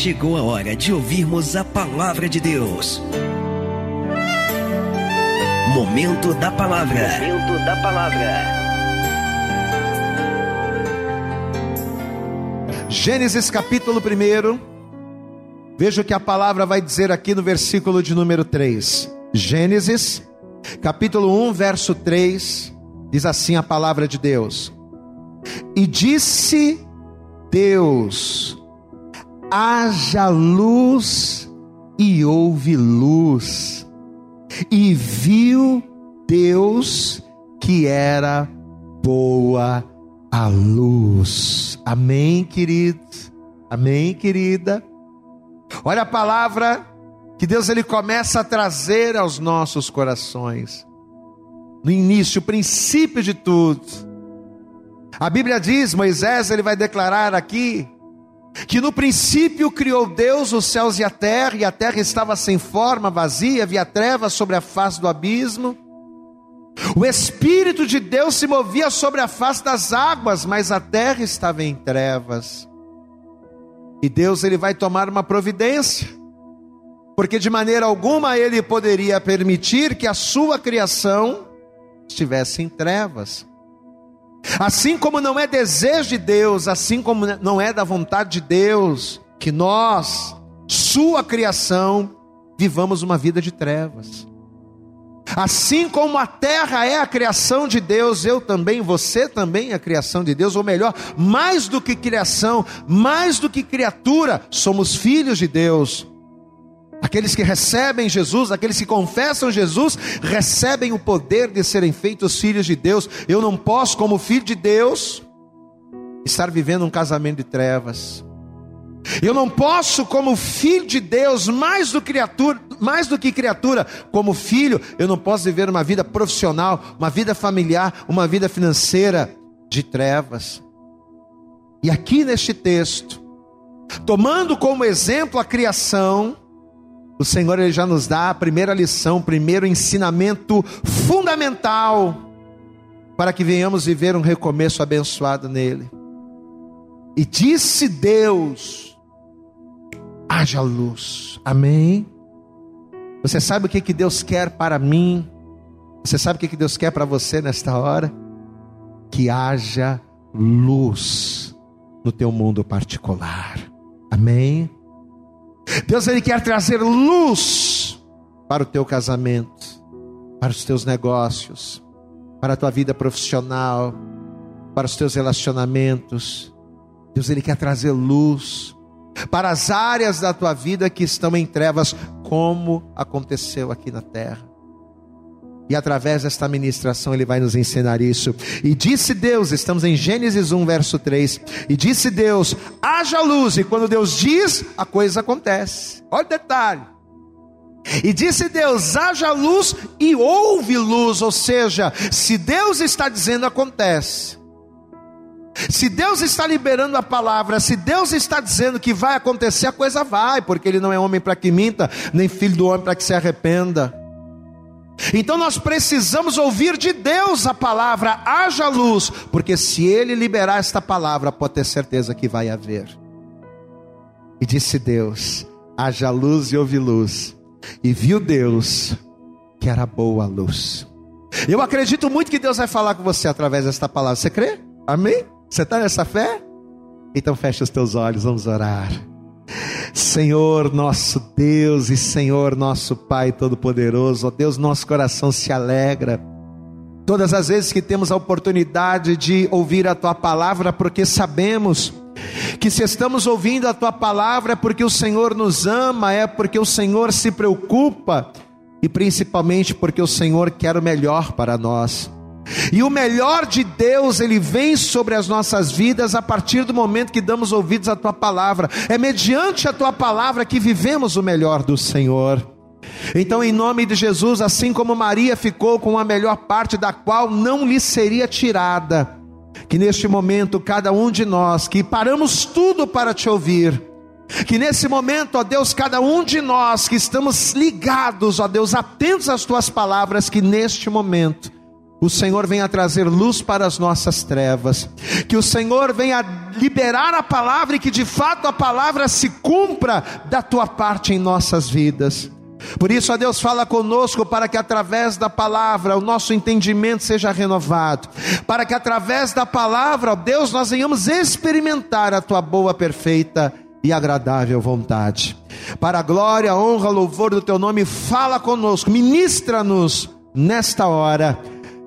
chegou a hora de ouvirmos a palavra de Deus. Momento da palavra. Momento da palavra. Gênesis capítulo 1. Veja o que a palavra vai dizer aqui no versículo de número 3. Gênesis, capítulo 1, verso 3, diz assim a palavra de Deus: E disse Deus: haja luz, e houve luz, e viu Deus que era boa a luz. Amém, querido? Amém, querida? Olha a palavra que Deus ele começa a trazer aos nossos corações. No início, o princípio de tudo. A Bíblia diz, Moisés ele vai declarar aqui que no princípio criou Deus os céus e a terra, e a terra estava sem forma, vazia, havia trevas sobre a face do abismo. O Espírito de Deus se movia sobre a face das águas, mas a terra estava em trevas. E Deus ele vai tomar uma providência, porque de maneira alguma ele poderia permitir que a sua criação estivesse em trevas. Assim como não é desejo de Deus, assim como não é da vontade de Deus, que nós, Sua criação, vivamos uma vida de trevas. Assim como a terra é a criação de Deus, eu também, você também é a criação de Deus, ou melhor, mais do que criação, mais do que criatura, somos filhos de Deus. Aqueles que recebem Jesus, aqueles que confessam Jesus, recebem o poder de serem feitos filhos de Deus. Eu não posso, como filho de Deus, estar vivendo um casamento de trevas. Eu não posso, como filho de Deus, mais do, criatura, mais do que criatura, como filho, eu não posso viver uma vida profissional, uma vida familiar, uma vida financeira de trevas. E aqui neste texto, tomando como exemplo a criação, o Senhor ele já nos dá a primeira lição, primeiro ensinamento fundamental para que venhamos viver um recomeço abençoado nele. E disse Deus: haja luz. Amém. Você sabe o que, que Deus quer para mim? Você sabe o que, que Deus quer para você nesta hora? Que haja luz no teu mundo particular. Amém. Deus ele quer trazer luz para o teu casamento, para os teus negócios, para a tua vida profissional, para os teus relacionamentos. Deus ele quer trazer luz para as áreas da tua vida que estão em trevas, como aconteceu aqui na terra. E através desta ministração ele vai nos ensinar isso. E disse Deus, estamos em Gênesis 1, verso 3. E disse Deus: haja luz. E quando Deus diz, a coisa acontece. Olha o detalhe. E disse Deus: haja luz e houve luz. Ou seja, se Deus está dizendo, acontece. Se Deus está liberando a palavra, se Deus está dizendo que vai acontecer, a coisa vai, porque Ele não é homem para que minta, nem filho do homem para que se arrependa. Então nós precisamos ouvir de Deus a palavra, haja luz, porque se Ele liberar esta palavra, pode ter certeza que vai haver. E disse Deus: haja luz e houve luz, e viu Deus que era boa a luz. Eu acredito muito que Deus vai falar com você através desta palavra. Você crê? Amém? Você está nessa fé? Então feche os teus olhos, vamos orar. Senhor nosso Deus e Senhor nosso Pai Todo-Poderoso, ó Deus, nosso coração se alegra. Todas as vezes que temos a oportunidade de ouvir a Tua palavra, porque sabemos que se estamos ouvindo a Tua palavra é porque o Senhor nos ama, é porque o Senhor se preocupa e principalmente porque o Senhor quer o melhor para nós. E o melhor de Deus, ele vem sobre as nossas vidas a partir do momento que damos ouvidos à tua palavra. É mediante a tua palavra que vivemos o melhor do Senhor. Então, em nome de Jesus, assim como Maria ficou com a melhor parte da qual não lhe seria tirada, que neste momento cada um de nós que paramos tudo para te ouvir, que nesse momento, ó Deus, cada um de nós que estamos ligados, ó Deus, atentos às tuas palavras, que neste momento o Senhor venha trazer luz para as nossas trevas, que o Senhor venha liberar a palavra e que de fato a palavra se cumpra da tua parte em nossas vidas. Por isso, a Deus fala conosco para que através da palavra o nosso entendimento seja renovado, para que através da palavra, ó Deus, nós venhamos experimentar a tua boa, perfeita e agradável vontade. Para a glória, honra, louvor do teu nome, fala conosco, ministra-nos nesta hora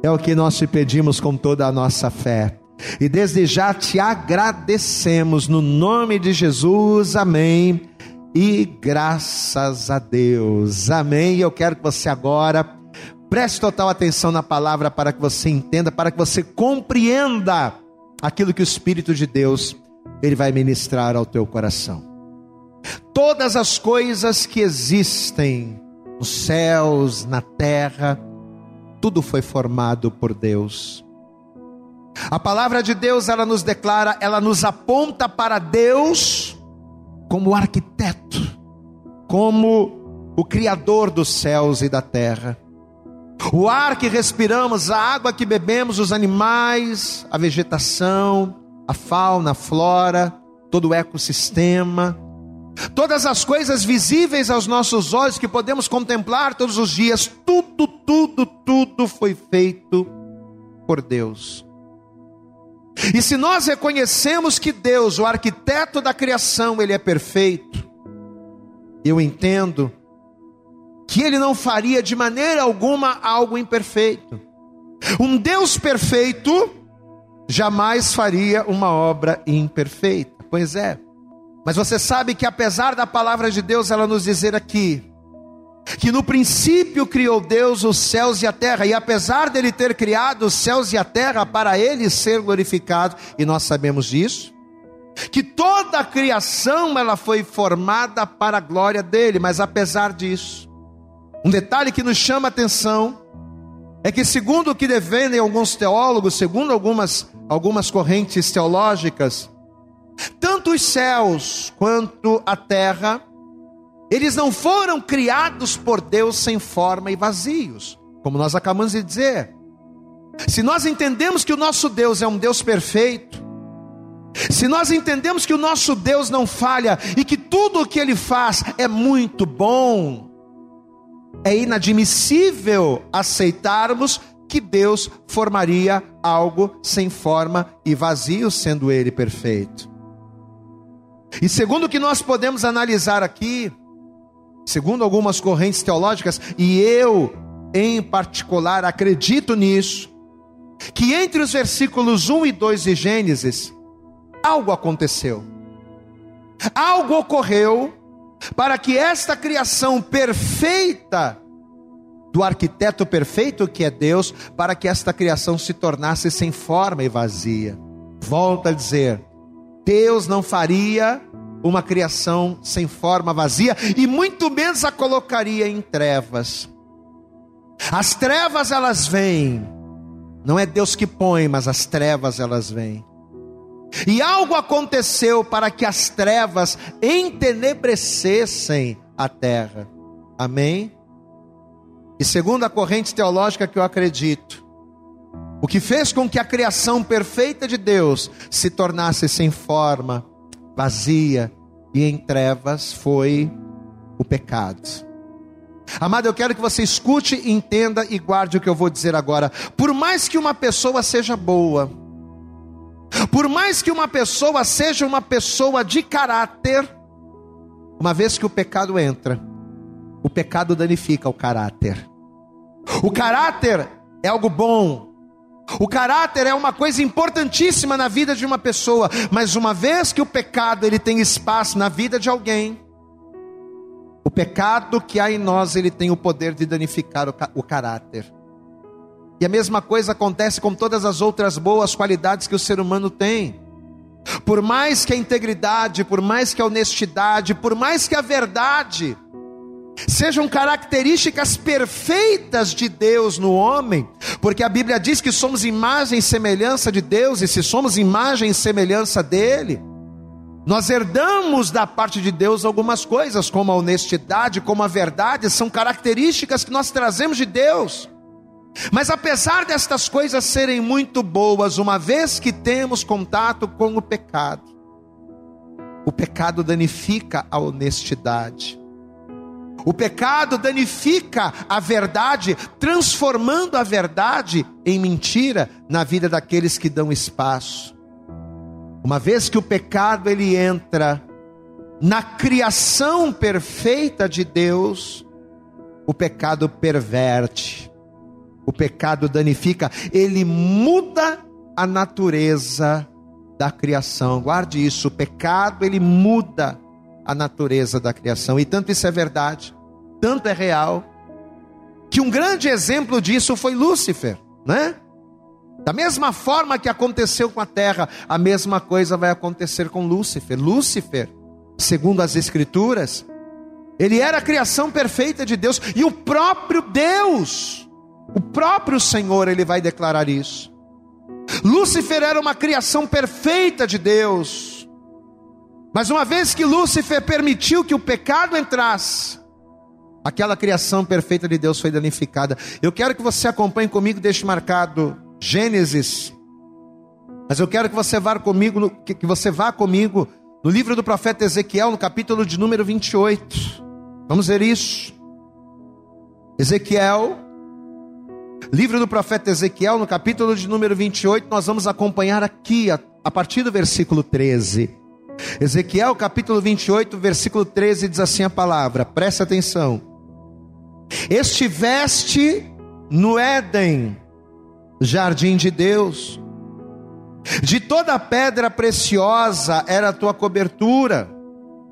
é o que nós te pedimos com toda a nossa fé. E desde já te agradecemos no nome de Jesus. Amém. E graças a Deus. Amém. Eu quero que você agora preste total atenção na palavra para que você entenda, para que você compreenda aquilo que o Espírito de Deus ele vai ministrar ao teu coração. Todas as coisas que existem nos céus, na terra, tudo foi formado por Deus. A palavra de Deus, ela nos declara, ela nos aponta para Deus como arquiteto, como o criador dos céus e da terra. O ar que respiramos, a água que bebemos, os animais, a vegetação, a fauna, a flora, todo o ecossistema, Todas as coisas visíveis aos nossos olhos que podemos contemplar todos os dias, tudo, tudo, tudo foi feito por Deus. E se nós reconhecemos que Deus, o arquiteto da criação, ele é perfeito, eu entendo que ele não faria de maneira alguma algo imperfeito. Um Deus perfeito jamais faria uma obra imperfeita. Pois é. Mas você sabe que apesar da palavra de Deus ela nos dizer aqui que no princípio criou Deus os céus e a terra, e apesar dele ter criado os céus e a terra para ele ser glorificado, e nós sabemos disso, que toda a criação ela foi formada para a glória dele, mas apesar disso, um detalhe que nos chama a atenção é que segundo o que defendem alguns teólogos, segundo algumas algumas correntes teológicas, tanto os céus quanto a terra, eles não foram criados por Deus sem forma e vazios, como nós acabamos de dizer. Se nós entendemos que o nosso Deus é um Deus perfeito, se nós entendemos que o nosso Deus não falha e que tudo o que ele faz é muito bom, é inadmissível aceitarmos que Deus formaria algo sem forma e vazio, sendo ele perfeito. E segundo o que nós podemos analisar aqui, segundo algumas correntes teológicas, e eu em particular acredito nisso, que entre os versículos 1 e 2 de Gênesis, algo aconteceu. Algo ocorreu para que esta criação perfeita do arquiteto perfeito que é Deus, para que esta criação se tornasse sem forma e vazia. Volta a dizer, Deus não faria uma criação sem forma vazia e muito menos a colocaria em trevas. As trevas elas vêm, não é Deus que põe, mas as trevas elas vêm. E algo aconteceu para que as trevas entenebrecessem a terra. Amém? E segundo a corrente teológica que eu acredito, o que fez com que a criação perfeita de Deus se tornasse sem forma, vazia e em trevas foi o pecado. Amado, eu quero que você escute, entenda e guarde o que eu vou dizer agora. Por mais que uma pessoa seja boa, por mais que uma pessoa seja uma pessoa de caráter, uma vez que o pecado entra, o pecado danifica o caráter. O caráter é algo bom, o caráter é uma coisa importantíssima na vida de uma pessoa, mas uma vez que o pecado ele tem espaço na vida de alguém, o pecado que há em nós ele tem o poder de danificar o, o caráter. E a mesma coisa acontece com todas as outras boas qualidades que o ser humano tem. Por mais que a integridade, por mais que a honestidade, por mais que a verdade, sejam características perfeitas de Deus no homem, porque a Bíblia diz que somos imagem e semelhança de Deus, e se somos imagem e semelhança dele, nós herdamos da parte de Deus algumas coisas, como a honestidade, como a verdade, são características que nós trazemos de Deus. Mas apesar destas coisas serem muito boas, uma vez que temos contato com o pecado, o pecado danifica a honestidade. O pecado danifica a verdade, transformando a verdade em mentira na vida daqueles que dão espaço. Uma vez que o pecado ele entra na criação perfeita de Deus, o pecado perverte, o pecado danifica, ele muda a natureza da criação. Guarde isso, o pecado ele muda a natureza da criação. E tanto isso é verdade, tanto é real, que um grande exemplo disso foi Lúcifer, né? Da mesma forma que aconteceu com a terra, a mesma coisa vai acontecer com Lúcifer. Lúcifer segundo as Escrituras, ele era a criação perfeita de Deus, e o próprio Deus, o próprio Senhor, ele vai declarar isso. Lúcifer era uma criação perfeita de Deus, mas uma vez que Lúcifer permitiu que o pecado entrasse, aquela criação perfeita de Deus foi danificada. Eu quero que você acompanhe comigo, deixe marcado Gênesis, mas eu quero que você vá comigo, que você vá comigo no livro do profeta Ezequiel, no capítulo de número 28. Vamos ver isso. Ezequiel, livro do profeta Ezequiel, no capítulo de número 28, nós vamos acompanhar aqui, a, a partir do versículo 13. Ezequiel, capítulo 28, versículo 13, diz assim a palavra, preste atenção. Estiveste no Éden, jardim de Deus, de toda pedra preciosa era a tua cobertura: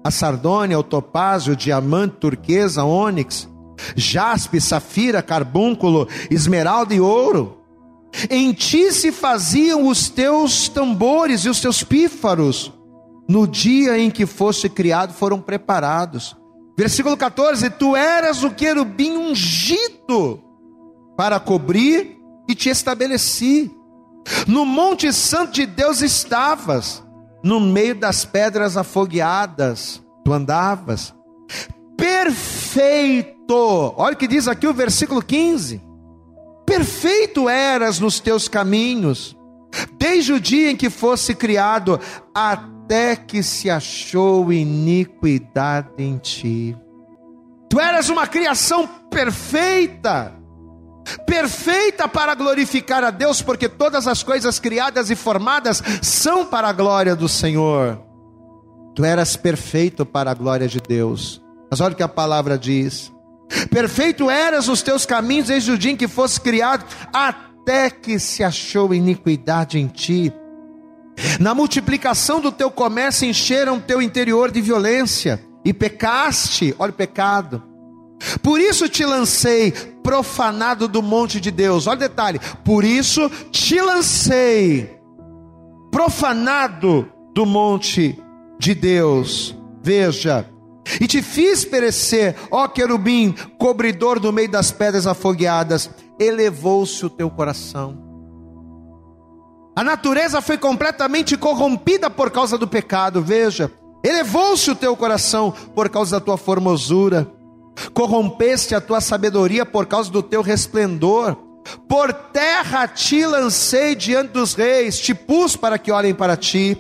a sardônia, o topázio, o diamante, turquesa, ônix, jaspe, safira, carbúnculo, esmeralda e ouro. Em ti se faziam os teus tambores e os teus pífaros. No dia em que foste criado, foram preparados. Versículo 14: Tu eras o querubim ungido para cobrir e te estabeleci no Monte Santo de Deus estavas, no meio das pedras afogueadas, tu andavas. Perfeito, olha o que diz aqui o versículo 15: Perfeito eras nos teus caminhos, desde o dia em que fosse criado, até que se achou iniquidade em ti. Tu eras uma criação perfeita perfeita para glorificar a Deus, porque todas as coisas criadas e formadas são para a glória do Senhor. Tu eras perfeito para a glória de Deus. Mas olha o que a palavra diz: Perfeito eras os teus caminhos desde o dia em que fosse criado, até que se achou iniquidade em ti. Na multiplicação do teu comércio encheram teu interior de violência e pecaste, olha o pecado por isso te lancei profanado do monte de Deus. Olha o detalhe. Por isso te lancei profanado do monte de Deus. Veja. E te fiz perecer, ó querubim, cobridor do meio das pedras afogueadas. Elevou-se o teu coração. A natureza foi completamente corrompida por causa do pecado. Veja. Elevou-se o teu coração por causa da tua formosura corrompeste a tua sabedoria por causa do teu resplendor. Por terra te lancei diante dos reis, te pus para que olhem para ti.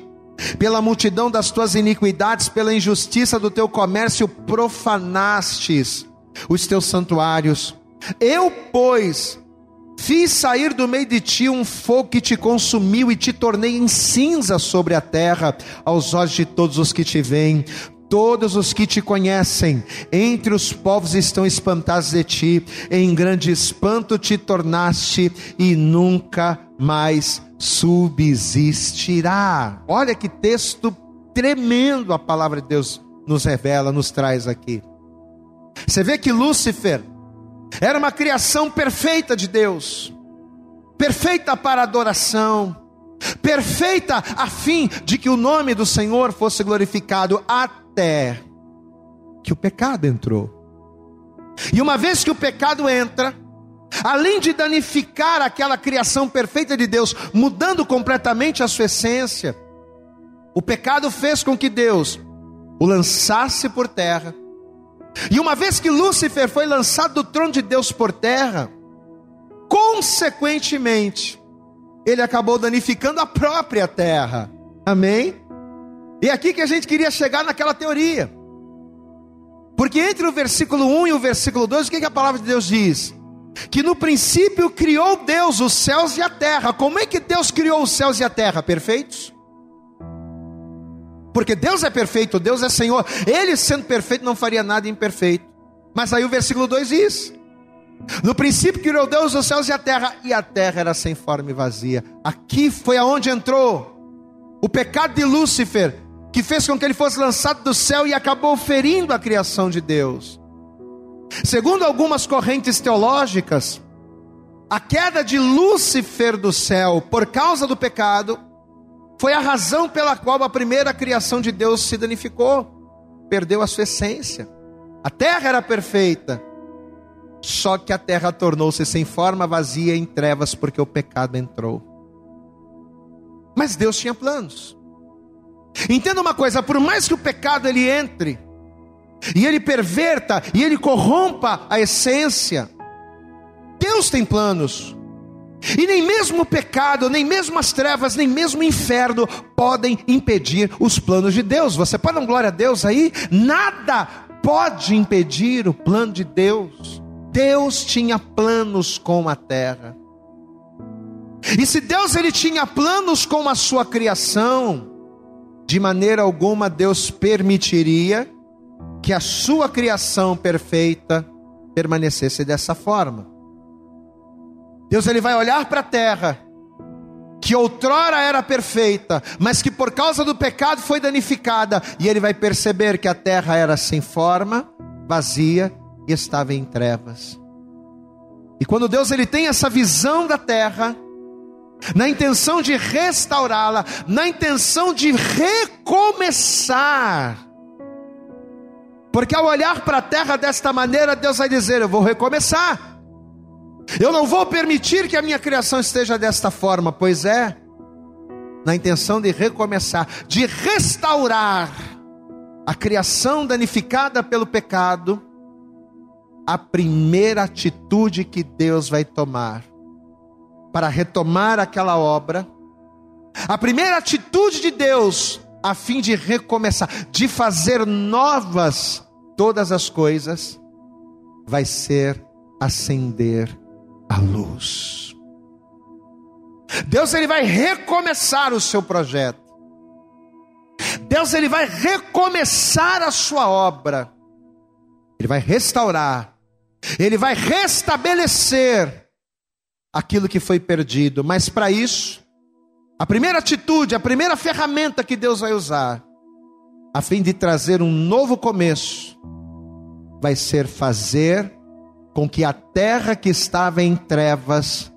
Pela multidão das tuas iniquidades, pela injustiça do teu comércio, profanastes os teus santuários. Eu, pois, fiz sair do meio de ti um fogo que te consumiu e te tornei em cinza sobre a terra, aos olhos de todos os que te veem todos os que te conhecem, entre os povos estão espantados de ti, em grande espanto te tornaste e nunca mais subsistirá. Olha que texto tremendo a palavra de Deus nos revela, nos traz aqui. Você vê que Lúcifer era uma criação perfeita de Deus, perfeita para adoração, perfeita a fim de que o nome do Senhor fosse glorificado até que o pecado entrou. E uma vez que o pecado entra, além de danificar aquela criação perfeita de Deus, mudando completamente a sua essência, o pecado fez com que Deus o lançasse por terra. E uma vez que Lúcifer foi lançado do trono de Deus por terra, consequentemente, ele acabou danificando a própria terra. Amém? E é aqui que a gente queria chegar naquela teoria. Porque entre o versículo 1 e o versículo 2, o que, que a palavra de Deus diz? Que no princípio criou Deus os céus e a terra. Como é que Deus criou os céus e a terra? Perfeitos? Porque Deus é perfeito, Deus é Senhor. Ele sendo perfeito não faria nada imperfeito. Mas aí o versículo 2 diz: No princípio criou Deus os céus e a terra, e a terra era sem forma e vazia. Aqui foi aonde entrou o pecado de Lúcifer, que fez com que ele fosse lançado do céu e acabou ferindo a criação de Deus. Segundo algumas correntes teológicas, a queda de Lúcifer do céu por causa do pecado foi a razão pela qual a primeira criação de Deus se danificou, perdeu a sua essência. A terra era perfeita, só que a terra tornou-se sem forma, vazia, em trevas, porque o pecado entrou. Mas Deus tinha planos. Entenda uma coisa: por mais que o pecado ele entre, e ele perverta, e ele corrompa a essência, Deus tem planos. E nem mesmo o pecado, nem mesmo as trevas, nem mesmo o inferno podem impedir os planos de Deus. Você pode dar glória a Deus aí? Nada pode impedir o plano de Deus. Deus tinha planos com a terra. E se Deus ele tinha planos com a sua criação, de maneira alguma Deus permitiria que a sua criação perfeita permanecesse dessa forma. Deus ele vai olhar para a terra que outrora era perfeita, mas que por causa do pecado foi danificada, e ele vai perceber que a terra era sem forma, vazia e estava em trevas. E quando Deus ele tem essa visão da terra, na intenção de restaurá-la, na intenção de recomeçar. Porque ao olhar para a terra desta maneira, Deus vai dizer: Eu vou recomeçar. Eu não vou permitir que a minha criação esteja desta forma, pois é, na intenção de recomeçar, de restaurar a criação danificada pelo pecado, a primeira atitude que Deus vai tomar para retomar aquela obra, a primeira atitude de Deus a fim de recomeçar, de fazer novas todas as coisas, vai ser acender a luz. Deus ele vai recomeçar o seu projeto. Deus ele vai recomeçar a sua obra. Ele vai restaurar. Ele vai restabelecer aquilo que foi perdido. Mas para isso, a primeira atitude, a primeira ferramenta que Deus vai usar, a fim de trazer um novo começo, vai ser fazer com que a terra que estava em trevas,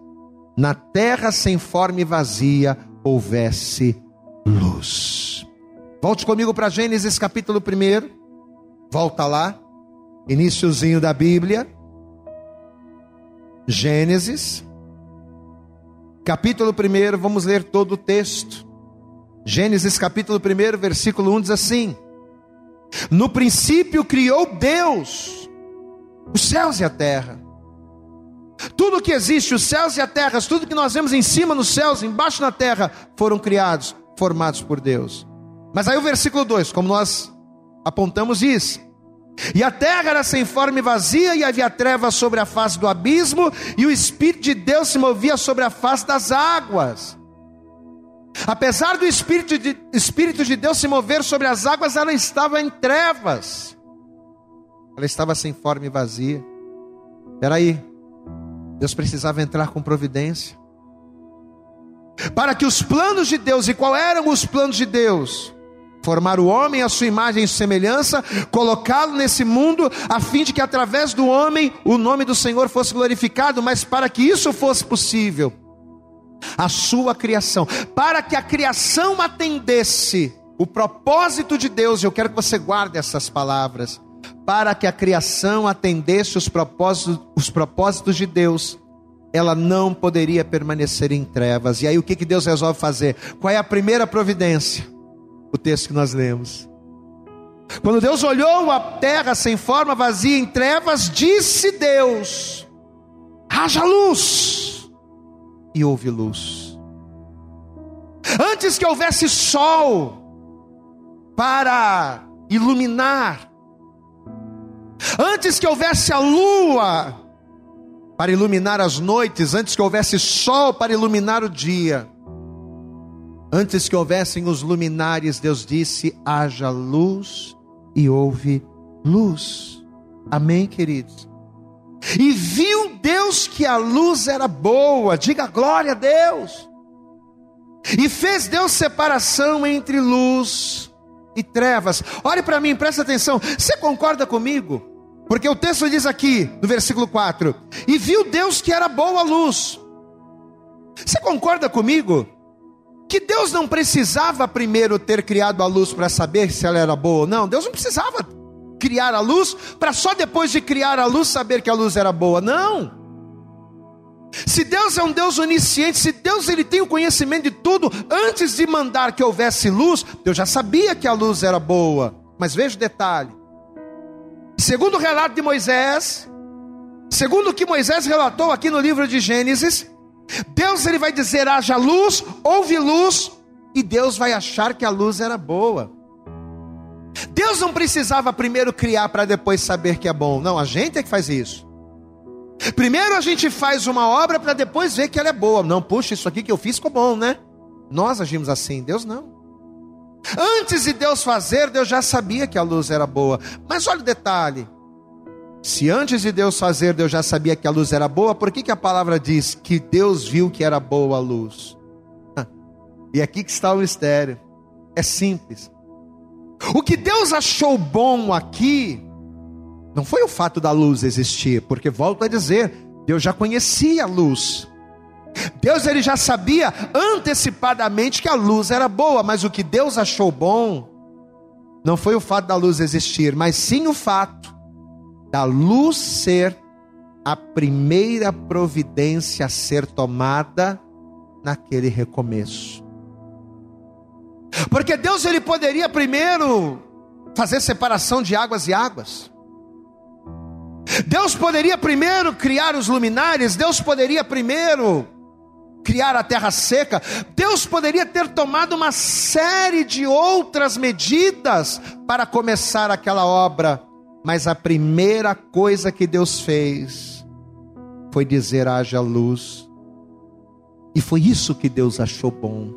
na terra sem forma e vazia, houvesse luz. Volte comigo para Gênesis capítulo 1. Volta lá, iníciozinho da Bíblia. Gênesis capítulo 1, vamos ler todo o texto. Gênesis capítulo 1, versículo 1 diz assim: No princípio criou Deus os céus e a terra. Tudo que existe, os céus e a terra, tudo que nós vemos em cima nos céus, embaixo na terra, foram criados, formados por Deus. Mas aí o versículo 2, como nós apontamos, diz: e a terra era sem forma e vazia, e havia trevas sobre a face do abismo, e o Espírito de Deus se movia sobre a face das águas. Apesar do Espírito de, Espírito de Deus se mover sobre as águas, ela estava em trevas, ela estava sem forma e vazia. Espera aí, Deus precisava entrar com providência, para que os planos de Deus, e qual eram os planos de Deus? formar o homem à sua imagem e semelhança, colocá-lo nesse mundo, a fim de que através do homem o nome do Senhor fosse glorificado, mas para que isso fosse possível, a sua criação, para que a criação atendesse o propósito de Deus, eu quero que você guarde essas palavras, para que a criação atendesse os propósitos, os propósitos de Deus, ela não poderia permanecer em trevas. E aí o que, que Deus resolve fazer? Qual é a primeira providência? o texto que nós lemos. Quando Deus olhou a terra sem forma, vazia, em trevas, disse Deus: haja luz. e houve luz. Antes que houvesse sol para iluminar, antes que houvesse a lua para iluminar as noites, antes que houvesse sol para iluminar o dia, antes que houvessem os luminares, Deus disse: haja luz e houve luz. Amém, queridos? E viu Deus que a luz era boa, diga glória a Deus. E fez Deus separação entre luz e trevas. Olhe para mim, presta atenção. Você concorda comigo? Porque o texto diz aqui, no versículo 4: E viu Deus que era boa a luz. Você concorda comigo? Que Deus não precisava primeiro ter criado a luz para saber se ela era boa ou não. Deus não precisava criar a luz para só depois de criar a luz saber que a luz era boa. Não. Se Deus é um Deus onisciente, se Deus ele tem o conhecimento de tudo, antes de mandar que houvesse luz, Deus já sabia que a luz era boa. Mas veja o detalhe. Segundo o relato de Moisés, segundo o que Moisés relatou aqui no livro de Gênesis, Deus ele vai dizer: haja luz, houve luz, e Deus vai achar que a luz era boa. Deus não precisava primeiro criar para depois saber que é bom. Não, a gente é que faz isso. Primeiro a gente faz uma obra para depois ver que ela é boa. Não, puxa, isso aqui que eu fiz ficou bom, né? Nós agimos assim, Deus não. Antes de Deus fazer, Deus já sabia que a luz era boa. Mas olha o detalhe: se antes de Deus fazer, Deus já sabia que a luz era boa, por que, que a palavra diz que Deus viu que era boa a luz? E aqui que está o mistério. É simples. O que Deus achou bom aqui não foi o fato da luz existir, porque volto a dizer, Deus já conhecia a luz. Deus ele já sabia antecipadamente que a luz era boa, mas o que Deus achou bom não foi o fato da luz existir, mas sim o fato da luz ser a primeira providência a ser tomada naquele recomeço. Porque Deus ele poderia primeiro fazer separação de águas e águas. Deus poderia primeiro criar os luminares, Deus poderia primeiro criar a terra seca, Deus poderia ter tomado uma série de outras medidas para começar aquela obra, mas a primeira coisa que Deus fez foi dizer: haja luz, e foi isso que Deus achou bom.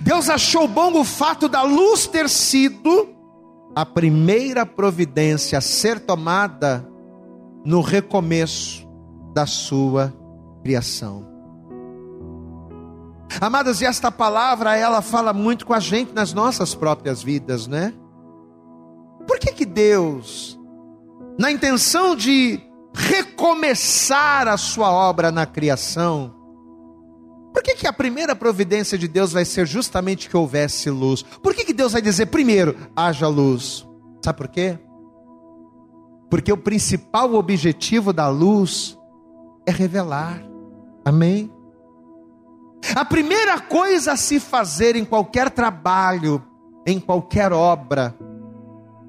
Deus achou bom o fato da luz ter sido a primeira providência a ser tomada no recomeço da sua criação. Amadas, e esta palavra ela fala muito com a gente nas nossas próprias vidas, né? Por que que Deus, na intenção de recomeçar a sua obra na criação, por que, que a primeira providência de Deus vai ser justamente que houvesse luz? Por que, que Deus vai dizer primeiro, haja luz? Sabe por quê? Porque o principal objetivo da luz é revelar. Amém? A primeira coisa a se fazer em qualquer trabalho, em qualquer obra,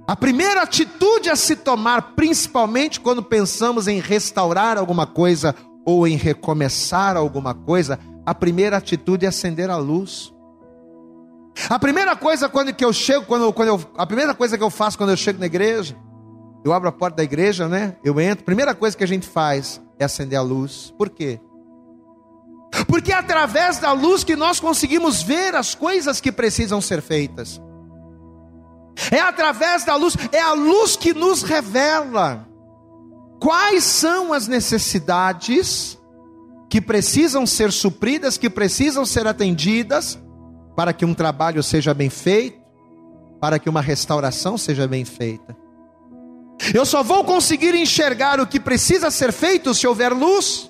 a primeira atitude a se tomar, principalmente quando pensamos em restaurar alguma coisa ou em recomeçar alguma coisa, a primeira atitude é acender a luz. A primeira coisa quando que eu chego, quando, quando eu, a primeira coisa que eu faço quando eu chego na igreja, eu abro a porta da igreja, né? Eu entro, primeira coisa que a gente faz é acender a luz. Por quê? Porque é através da luz que nós conseguimos ver as coisas que precisam ser feitas. É através da luz, é a luz que nos revela quais são as necessidades que precisam ser supridas, que precisam ser atendidas, para que um trabalho seja bem feito, para que uma restauração seja bem feita. Eu só vou conseguir enxergar o que precisa ser feito se houver luz.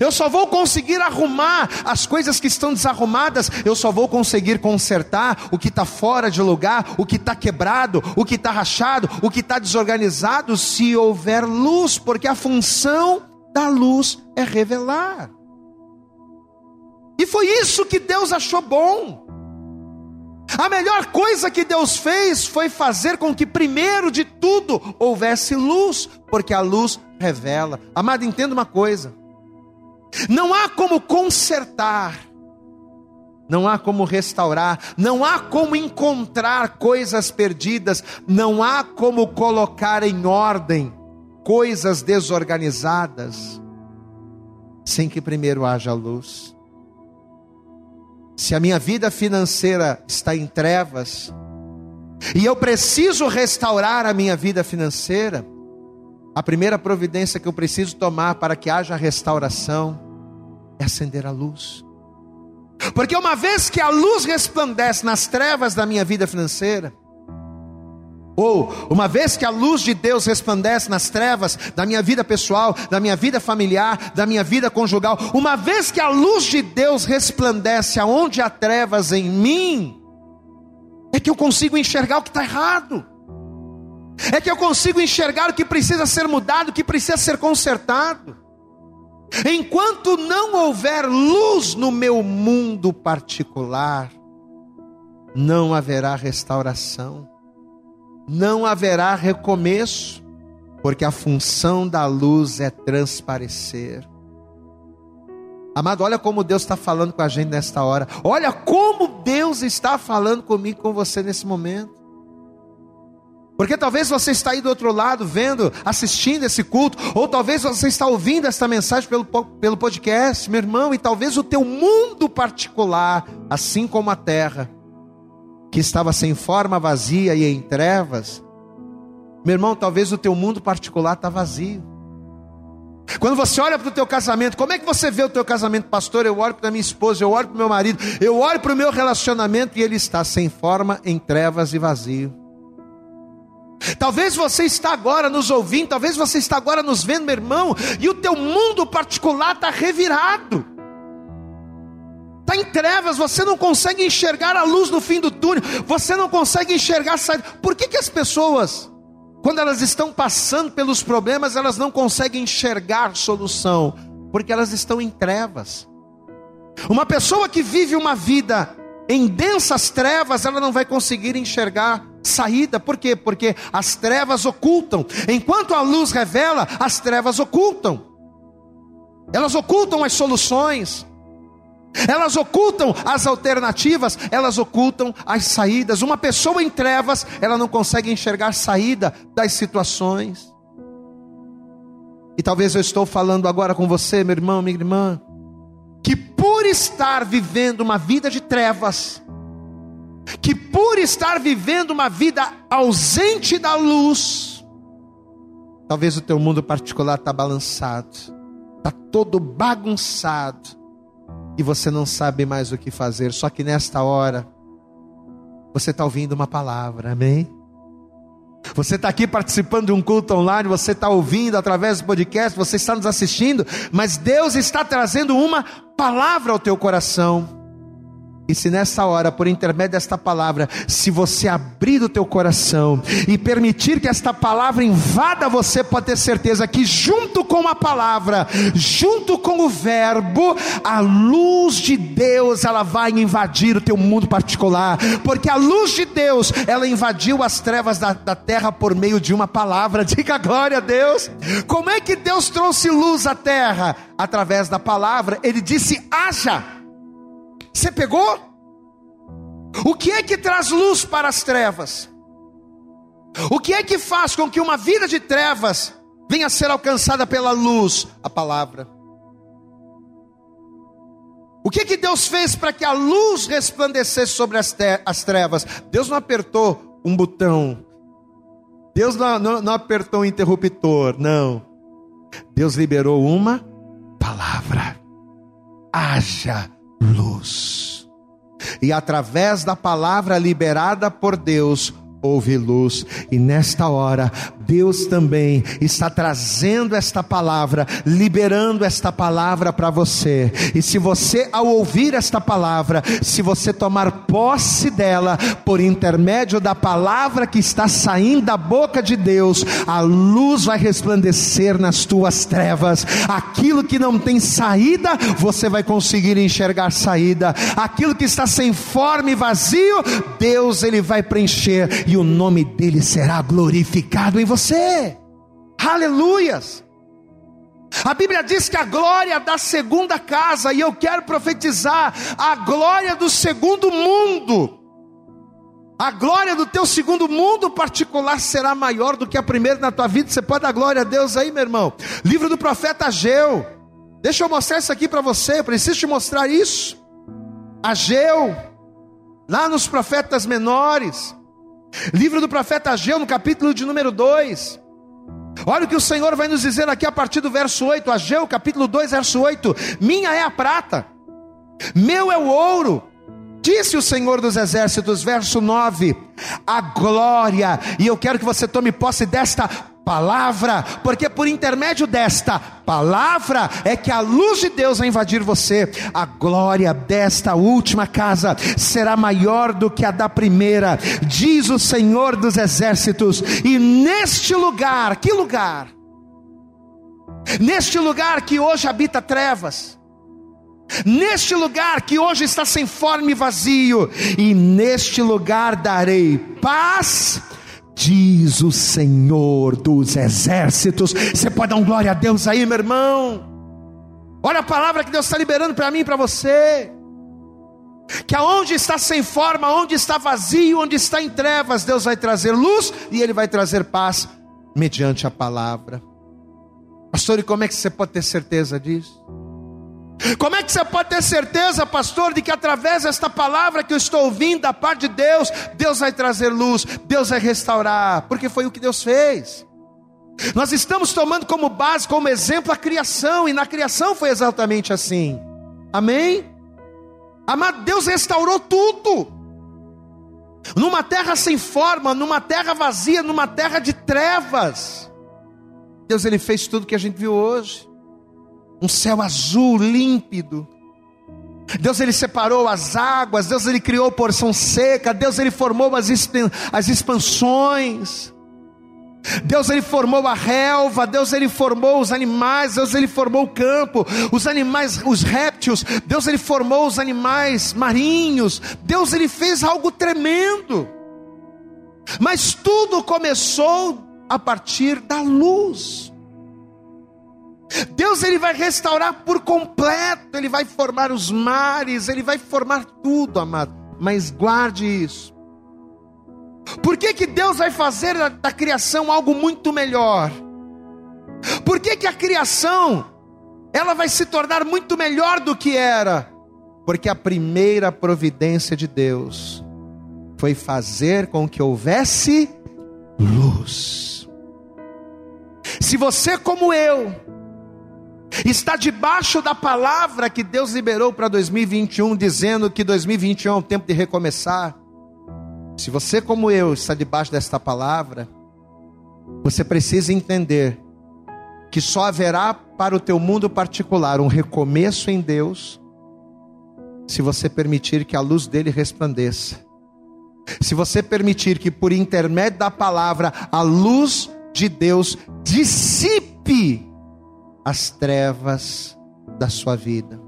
Eu só vou conseguir arrumar as coisas que estão desarrumadas. Eu só vou conseguir consertar o que está fora de lugar, o que está quebrado, o que está rachado, o que está desorganizado, se houver luz, porque a função da luz é revelar. E foi isso que Deus achou bom. A melhor coisa que Deus fez foi fazer com que, primeiro de tudo, houvesse luz, porque a luz revela. Amado, entenda uma coisa: Não há como consertar, não há como restaurar, não há como encontrar coisas perdidas, não há como colocar em ordem coisas desorganizadas, sem que primeiro haja luz. Se a minha vida financeira está em trevas, e eu preciso restaurar a minha vida financeira, a primeira providência que eu preciso tomar para que haja restauração é acender a luz. Porque uma vez que a luz resplandece nas trevas da minha vida financeira, ou uma vez que a luz de Deus resplandece nas trevas da minha vida pessoal, da minha vida familiar, da minha vida conjugal, uma vez que a luz de Deus resplandece aonde há trevas em mim, é que eu consigo enxergar o que está errado, é que eu consigo enxergar o que precisa ser mudado, o que precisa ser consertado. Enquanto não houver luz no meu mundo particular, não haverá restauração, não haverá recomeço, porque a função da luz é transparecer. Amado, olha como Deus está falando com a gente nesta hora. Olha como Deus está falando comigo, com você nesse momento. Porque talvez você está aí do outro lado, vendo, assistindo esse culto, ou talvez você está ouvindo esta mensagem pelo, pelo podcast, meu irmão, e talvez o teu mundo particular, assim como a terra, que estava sem forma, vazia e em trevas, meu irmão, talvez o teu mundo particular está vazio. Quando você olha para o teu casamento, como é que você vê o teu casamento, pastor? Eu olho para minha esposa, eu olho para o meu marido, eu olho para o meu relacionamento e ele está sem forma, em trevas e vazio. Talvez você está agora nos ouvindo, talvez você está agora nos vendo, meu irmão, e o teu mundo particular está revirado. Está em trevas, você não consegue enxergar a luz no fim do túnel, você não consegue enxergar a saída. Por que, que as pessoas, quando elas estão passando pelos problemas, elas não conseguem enxergar solução? Porque elas estão em trevas. Uma pessoa que vive uma vida em densas trevas, ela não vai conseguir enxergar saída. Por quê? Porque as trevas ocultam. Enquanto a luz revela, as trevas ocultam. Elas ocultam as soluções. Elas ocultam as alternativas, elas ocultam as saídas. Uma pessoa em trevas, ela não consegue enxergar saída das situações. E talvez eu estou falando agora com você, meu irmão, minha irmã, que por estar vivendo uma vida de trevas, que por estar vivendo uma vida ausente da luz, talvez o teu mundo particular está balançado, está todo bagunçado, e você não sabe mais o que fazer, só que nesta hora, você está ouvindo uma palavra, amém? Você está aqui participando de um culto online, você está ouvindo através do podcast, você está nos assistindo, mas Deus está trazendo uma palavra ao teu coração. E se nessa hora, por intermédio desta palavra, se você abrir o teu coração e permitir que esta palavra invada você, pode ter certeza que junto com a palavra, junto com o verbo, a luz de Deus, ela vai invadir o teu mundo particular, porque a luz de Deus, ela invadiu as trevas da, da terra por meio de uma palavra. Diga glória a Deus. Como é que Deus trouxe luz à terra? Através da palavra. Ele disse: haja você pegou? O que é que traz luz para as trevas? O que é que faz com que uma vida de trevas venha a ser alcançada pela luz? A palavra. O que é que Deus fez para que a luz resplandecesse sobre as, as trevas? Deus não apertou um botão. Deus não, não, não apertou um interruptor. Não. Deus liberou uma palavra. Haja luz. E através da palavra liberada por Deus, houve luz, e nesta hora, Deus também está trazendo esta palavra, liberando esta palavra para você. E se você, ao ouvir esta palavra, se você tomar posse dela, por intermédio da palavra que está saindo da boca de Deus, a luz vai resplandecer nas tuas trevas. Aquilo que não tem saída, você vai conseguir enxergar saída. Aquilo que está sem forma e vazio, Deus ele vai preencher e o nome dele será glorificado em você. Aleluias! A Bíblia diz que a glória da segunda casa, e eu quero profetizar, a glória do segundo mundo, a glória do teu segundo mundo particular será maior do que a primeira na tua vida. Você pode dar glória a Deus aí, meu irmão. Livro do profeta Ageu. Deixa eu mostrar isso aqui para você. Eu preciso te mostrar isso. Ageu, lá nos profetas menores. Livro do profeta Ageu, no capítulo de número 2. Olha o que o Senhor vai nos dizer aqui a partir do verso 8, Ageu, capítulo 2, verso 8: Minha é a prata, meu é o ouro, disse o Senhor dos Exércitos, verso 9: A glória, e eu quero que você tome posse desta palavra, porque por intermédio desta palavra é que a luz de Deus vai invadir você. A glória desta última casa será maior do que a da primeira, diz o Senhor dos exércitos. E neste lugar, que lugar? Neste lugar que hoje habita trevas, Neste lugar que hoje está sem forma e vazio, e neste lugar darei paz diz o Senhor dos exércitos. Você pode dar um glória a Deus aí, meu irmão. Olha a palavra que Deus está liberando para mim e para você. Que aonde está sem forma, onde está vazio, onde está em trevas, Deus vai trazer luz e Ele vai trazer paz mediante a palavra. Pastor, e como é que você pode ter certeza disso? Como é que você pode ter certeza, pastor, de que através desta palavra que eu estou ouvindo da parte de Deus, Deus vai trazer luz, Deus vai restaurar, porque foi o que Deus fez. Nós estamos tomando como base, como exemplo a criação, e na criação foi exatamente assim. Amém? Amado, Deus restaurou tudo. Numa terra sem forma, numa terra vazia, numa terra de trevas. Deus ele fez tudo que a gente viu hoje um céu azul límpido. Deus ele separou as águas, Deus ele criou porção seca, Deus ele formou as, as expansões. Deus ele formou a relva, Deus ele formou os animais, Deus ele formou o campo, os animais, os répteis, Deus ele formou os animais marinhos. Deus ele fez algo tremendo. Mas tudo começou a partir da luz. Deus ele vai restaurar por completo, ele vai formar os mares, ele vai formar tudo, amado. Mas guarde isso. Por que, que Deus vai fazer da, da criação algo muito melhor? Por que, que a criação ela vai se tornar muito melhor do que era? Porque a primeira providência de Deus foi fazer com que houvesse luz. Se você, como eu, está debaixo da palavra que Deus liberou para 2021, dizendo que 2021 é um tempo de recomeçar. Se você, como eu, está debaixo desta palavra, você precisa entender que só haverá para o teu mundo particular um recomeço em Deus, se você permitir que a luz dele resplandeça. Se você permitir que por intermédio da palavra a luz de Deus dissipe as trevas da sua vida.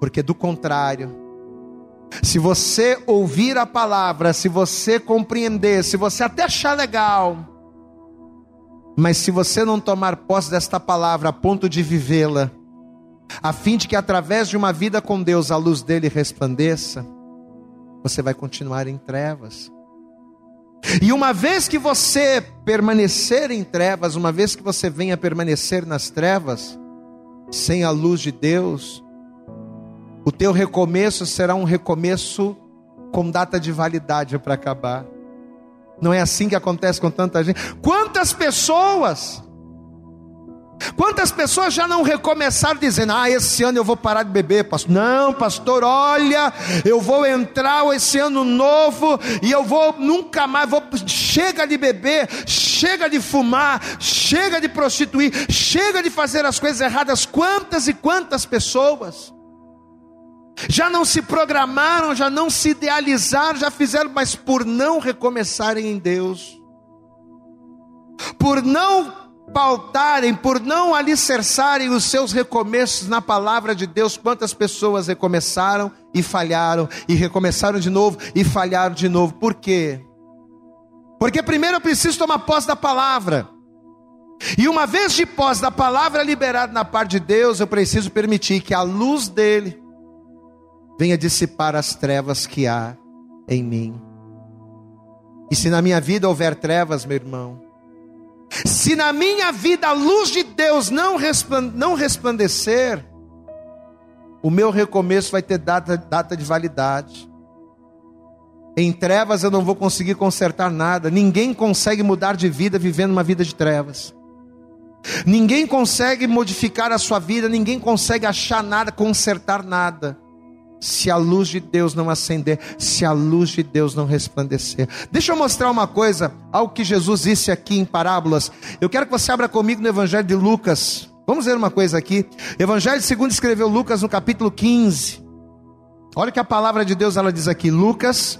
Porque do contrário, se você ouvir a palavra, se você compreender, se você até achar legal, mas se você não tomar posse desta palavra a ponto de vivê-la, a fim de que através de uma vida com Deus a luz dele resplandeça, você vai continuar em trevas. E uma vez que você permanecer em trevas, uma vez que você venha permanecer nas trevas, sem a luz de Deus, o teu recomeço será um recomeço com data de validade para acabar. Não é assim que acontece com tanta gente. Quantas pessoas Quantas pessoas já não recomeçaram dizendo: Ah, esse ano eu vou parar de beber, pastor? Não, pastor, olha, eu vou entrar esse ano novo e eu vou nunca mais, vou, chega de beber, chega de fumar, chega de prostituir, chega de fazer as coisas erradas. Quantas e quantas pessoas já não se programaram, já não se idealizaram, já fizeram, mas por não recomeçarem em Deus, por não pautarem, por não alicerçarem os seus recomeços na palavra de Deus, quantas pessoas recomeçaram e falharam, e recomeçaram de novo e falharam de novo. Por quê? Porque primeiro eu preciso tomar posse da palavra. E uma vez de pós da palavra liberada na parte de Deus, eu preciso permitir que a luz dele venha dissipar as trevas que há em mim. E se na minha vida houver trevas, meu irmão, se na minha vida a luz de Deus não, não resplandecer, o meu recomeço vai ter data, data de validade. Em trevas eu não vou conseguir consertar nada. Ninguém consegue mudar de vida vivendo uma vida de trevas. Ninguém consegue modificar a sua vida, ninguém consegue achar nada, consertar nada. Se a luz de Deus não acender, se a luz de Deus não resplandecer. Deixa eu mostrar uma coisa, algo que Jesus disse aqui em parábolas. Eu quero que você abra comigo no Evangelho de Lucas. Vamos ver uma coisa aqui. Evangelho segundo escreveu Lucas no capítulo 15. Olha que a palavra de Deus ela diz aqui, Lucas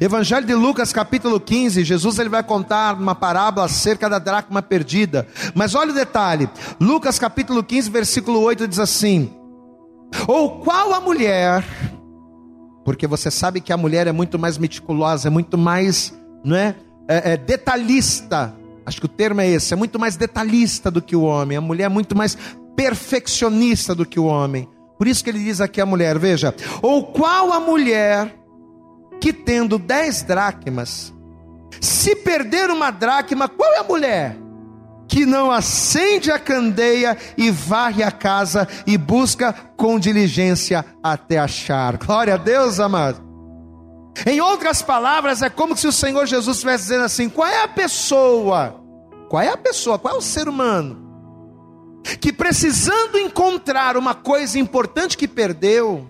Evangelho de Lucas, capítulo 15, Jesus ele vai contar uma parábola acerca da dracma perdida. Mas olha o detalhe. Lucas capítulo 15, versículo 8 diz assim: Ou qual a mulher? Porque você sabe que a mulher é muito mais meticulosa, é muito mais, não é, é, é detalhista. Acho que o termo é esse, é muito mais detalhista do que o homem. A mulher é muito mais perfeccionista do que o homem. Por isso que ele diz aqui a mulher, veja, ou qual a mulher que tendo dez dracmas, se perder uma dracma, qual é a mulher? Que não acende a candeia e varre a casa e busca com diligência até achar. Glória a Deus, amado. Em outras palavras, é como se o Senhor Jesus estivesse dizendo assim: qual é a pessoa? Qual é a pessoa? Qual é o ser humano? Que precisando encontrar uma coisa importante que perdeu,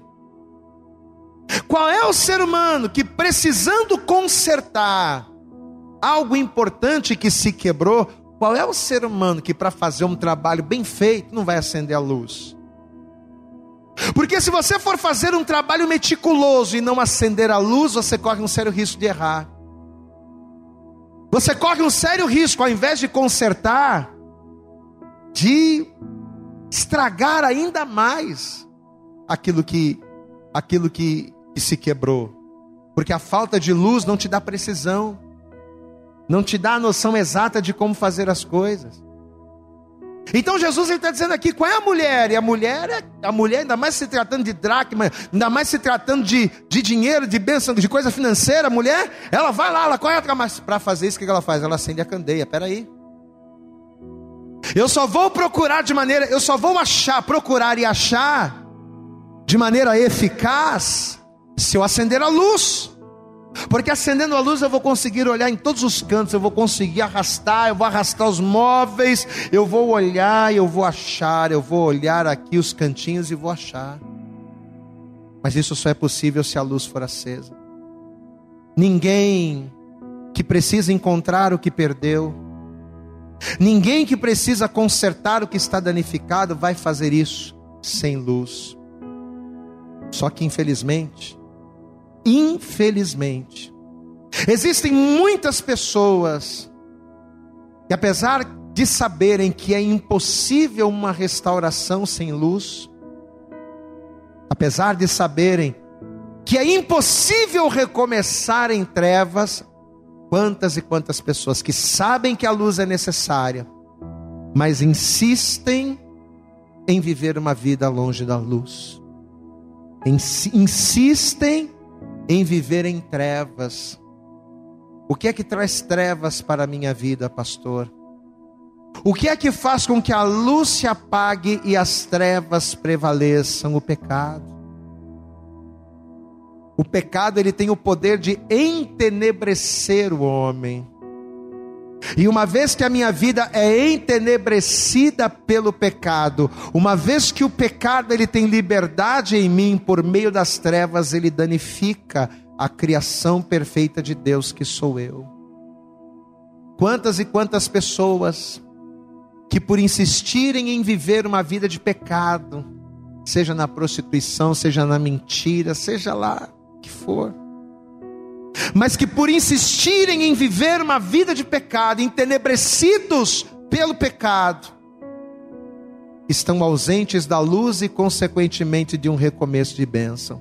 qual é o ser humano que, precisando consertar algo importante que se quebrou, qual é o ser humano que, para fazer um trabalho bem feito, não vai acender a luz? Porque se você for fazer um trabalho meticuloso e não acender a luz, você corre um sério risco de errar. Você corre um sério risco, ao invés de consertar, de estragar ainda mais aquilo que aquilo que que se quebrou. Porque a falta de luz não te dá precisão, não te dá a noção exata de como fazer as coisas. Então Jesus está dizendo aqui qual é a mulher? E a mulher é a mulher, ainda mais se tratando de dracma, ainda mais se tratando de, de dinheiro, de bênção, de coisa financeira, a mulher, ela vai lá, ela corre mas para fazer isso, o que ela faz? Ela acende a candeia. Peraí. Eu só vou procurar de maneira, eu só vou achar, procurar e achar de maneira eficaz se eu acender a luz. Porque acendendo a luz eu vou conseguir olhar em todos os cantos, eu vou conseguir arrastar, eu vou arrastar os móveis, eu vou olhar, eu vou achar, eu vou olhar aqui os cantinhos e vou achar. Mas isso só é possível se a luz for acesa. Ninguém que precisa encontrar o que perdeu, ninguém que precisa consertar o que está danificado vai fazer isso sem luz. Só que infelizmente, Infelizmente, existem muitas pessoas que, apesar de saberem que é impossível uma restauração sem luz, apesar de saberem que é impossível recomeçar em trevas, quantas e quantas pessoas que sabem que a luz é necessária, mas insistem em viver uma vida longe da luz, insistem em viver em trevas. O que é que traz trevas para a minha vida, pastor? O que é que faz com que a luz se apague e as trevas prevaleçam? O pecado. O pecado ele tem o poder de entenebrecer o homem. E uma vez que a minha vida é entenebrecida pelo pecado, uma vez que o pecado ele tem liberdade em mim por meio das trevas, ele danifica a criação perfeita de Deus que sou eu. Quantas e quantas pessoas que por insistirem em viver uma vida de pecado, seja na prostituição, seja na mentira, seja lá que for, mas que por insistirem em viver uma vida de pecado, entenebrecidos pelo pecado, estão ausentes da luz e, consequentemente, de um recomeço de bênção.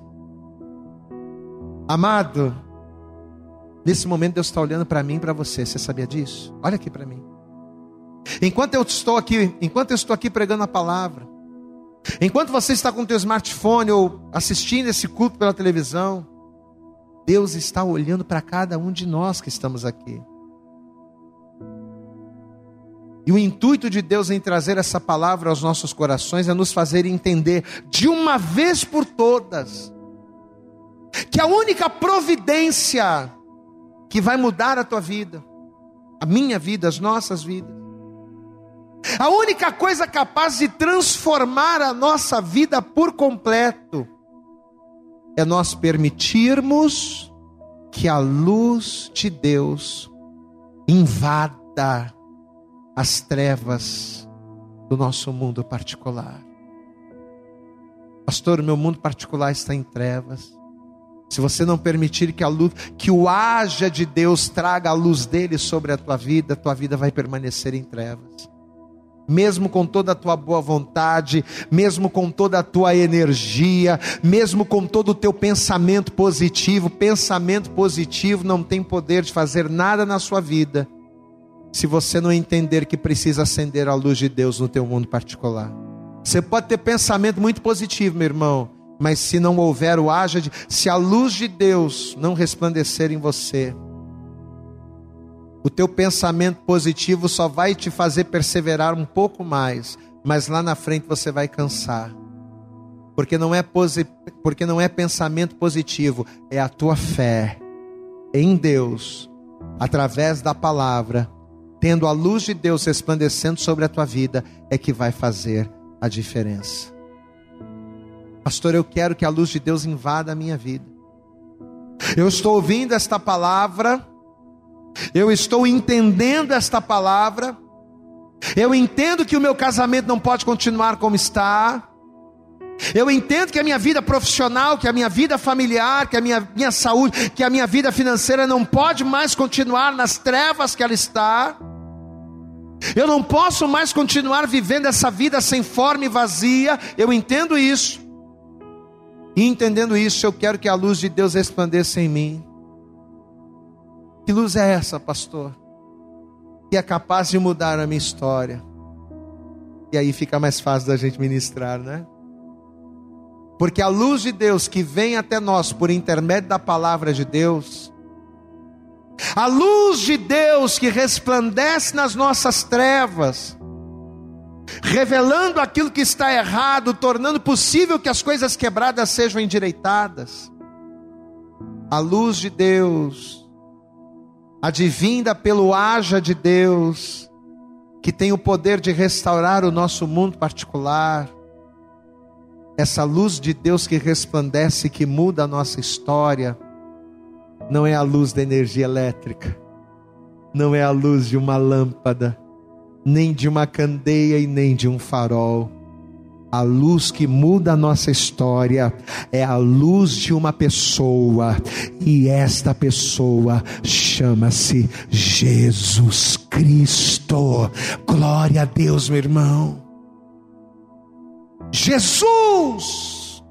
Amado, nesse momento Deus está olhando para mim e para você, você sabia disso? Olha aqui para mim. Enquanto eu estou aqui, enquanto eu estou aqui pregando a palavra, enquanto você está com o teu smartphone ou assistindo esse culto pela televisão, Deus está olhando para cada um de nós que estamos aqui. E o intuito de Deus em trazer essa palavra aos nossos corações é nos fazer entender de uma vez por todas que a única providência que vai mudar a tua vida, a minha vida, as nossas vidas, a única coisa capaz de transformar a nossa vida por completo é nós permitirmos que a luz de Deus invada as trevas do nosso mundo particular. Pastor, meu mundo particular está em trevas. Se você não permitir que a luz, que o haja de Deus traga a luz dele sobre a tua vida, a tua vida vai permanecer em trevas. Mesmo com toda a tua boa vontade, mesmo com toda a tua energia, mesmo com todo o teu pensamento positivo, pensamento positivo não tem poder de fazer nada na sua vida se você não entender que precisa acender a luz de Deus no teu mundo particular. Você pode ter pensamento muito positivo, meu irmão, mas se não houver o haja de, se a luz de Deus não resplandecer em você, o teu pensamento positivo só vai te fazer perseverar um pouco mais, mas lá na frente você vai cansar. Porque não é porque não é pensamento positivo, é a tua fé em Deus, através da palavra tendo a luz de Deus resplandecendo sobre a tua vida, é que vai fazer a diferença. Pastor, eu quero que a luz de Deus invada a minha vida. Eu estou ouvindo esta palavra, eu estou entendendo esta palavra, eu entendo que o meu casamento não pode continuar como está, eu entendo que a minha vida profissional, que a minha vida familiar, que a minha, minha saúde, que a minha vida financeira não pode mais continuar nas trevas que ela está. Eu não posso mais continuar vivendo essa vida sem forma e vazia. Eu entendo isso. E entendendo isso, eu quero que a luz de Deus resplandeça em mim. Que luz é essa, pastor? Que é capaz de mudar a minha história. E aí fica mais fácil da gente ministrar, né? Porque a luz de Deus que vem até nós por intermédio da palavra de Deus, a luz de Deus que resplandece nas nossas trevas, revelando aquilo que está errado, tornando possível que as coisas quebradas sejam endireitadas. A luz de Deus, advinda pelo haja de Deus, que tem o poder de restaurar o nosso mundo particular. Essa luz de Deus que resplandece, que muda a nossa história não é a luz da energia elétrica, não é a luz de uma lâmpada, nem de uma candeia e nem de um farol. A luz que muda a nossa história é a luz de uma pessoa, e esta pessoa chama-se Jesus Cristo. Glória a Deus, meu irmão. Jesus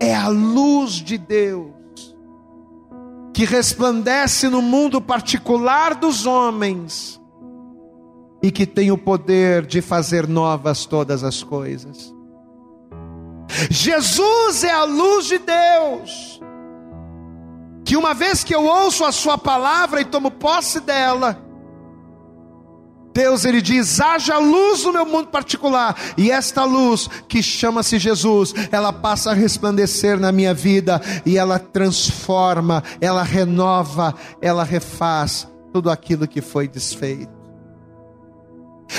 é a luz de Deus que resplandece no mundo particular dos homens e que tem o poder de fazer novas todas as coisas. Jesus é a luz de Deus, que uma vez que eu ouço a Sua palavra e tomo posse dela, Deus ele diz: haja luz no meu mundo particular, e esta luz que chama-se Jesus, ela passa a resplandecer na minha vida e ela transforma, ela renova, ela refaz tudo aquilo que foi desfeito.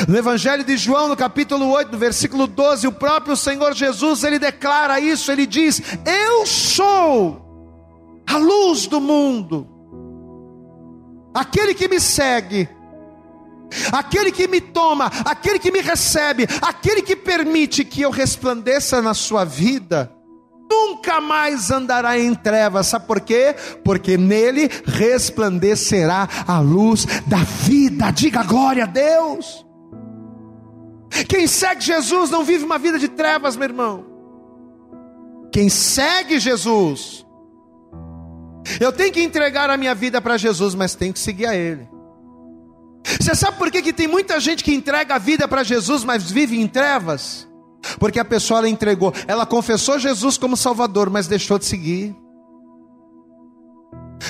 No Evangelho de João, no capítulo 8, no versículo 12, o próprio Senhor Jesus, ele declara isso, ele diz: Eu sou a luz do mundo. Aquele que me segue, aquele que me toma, aquele que me recebe, aquele que permite que eu resplandeça na sua vida, nunca mais andará em trevas. Sabe por quê? Porque nele resplandecerá a luz da vida. Diga glória a Deus. Quem segue Jesus não vive uma vida de trevas, meu irmão. Quem segue Jesus, eu tenho que entregar a minha vida para Jesus, mas tenho que seguir a Ele. Você sabe por que, que tem muita gente que entrega a vida para Jesus, mas vive em trevas? Porque a pessoa ela entregou, ela confessou Jesus como Salvador, mas deixou de seguir.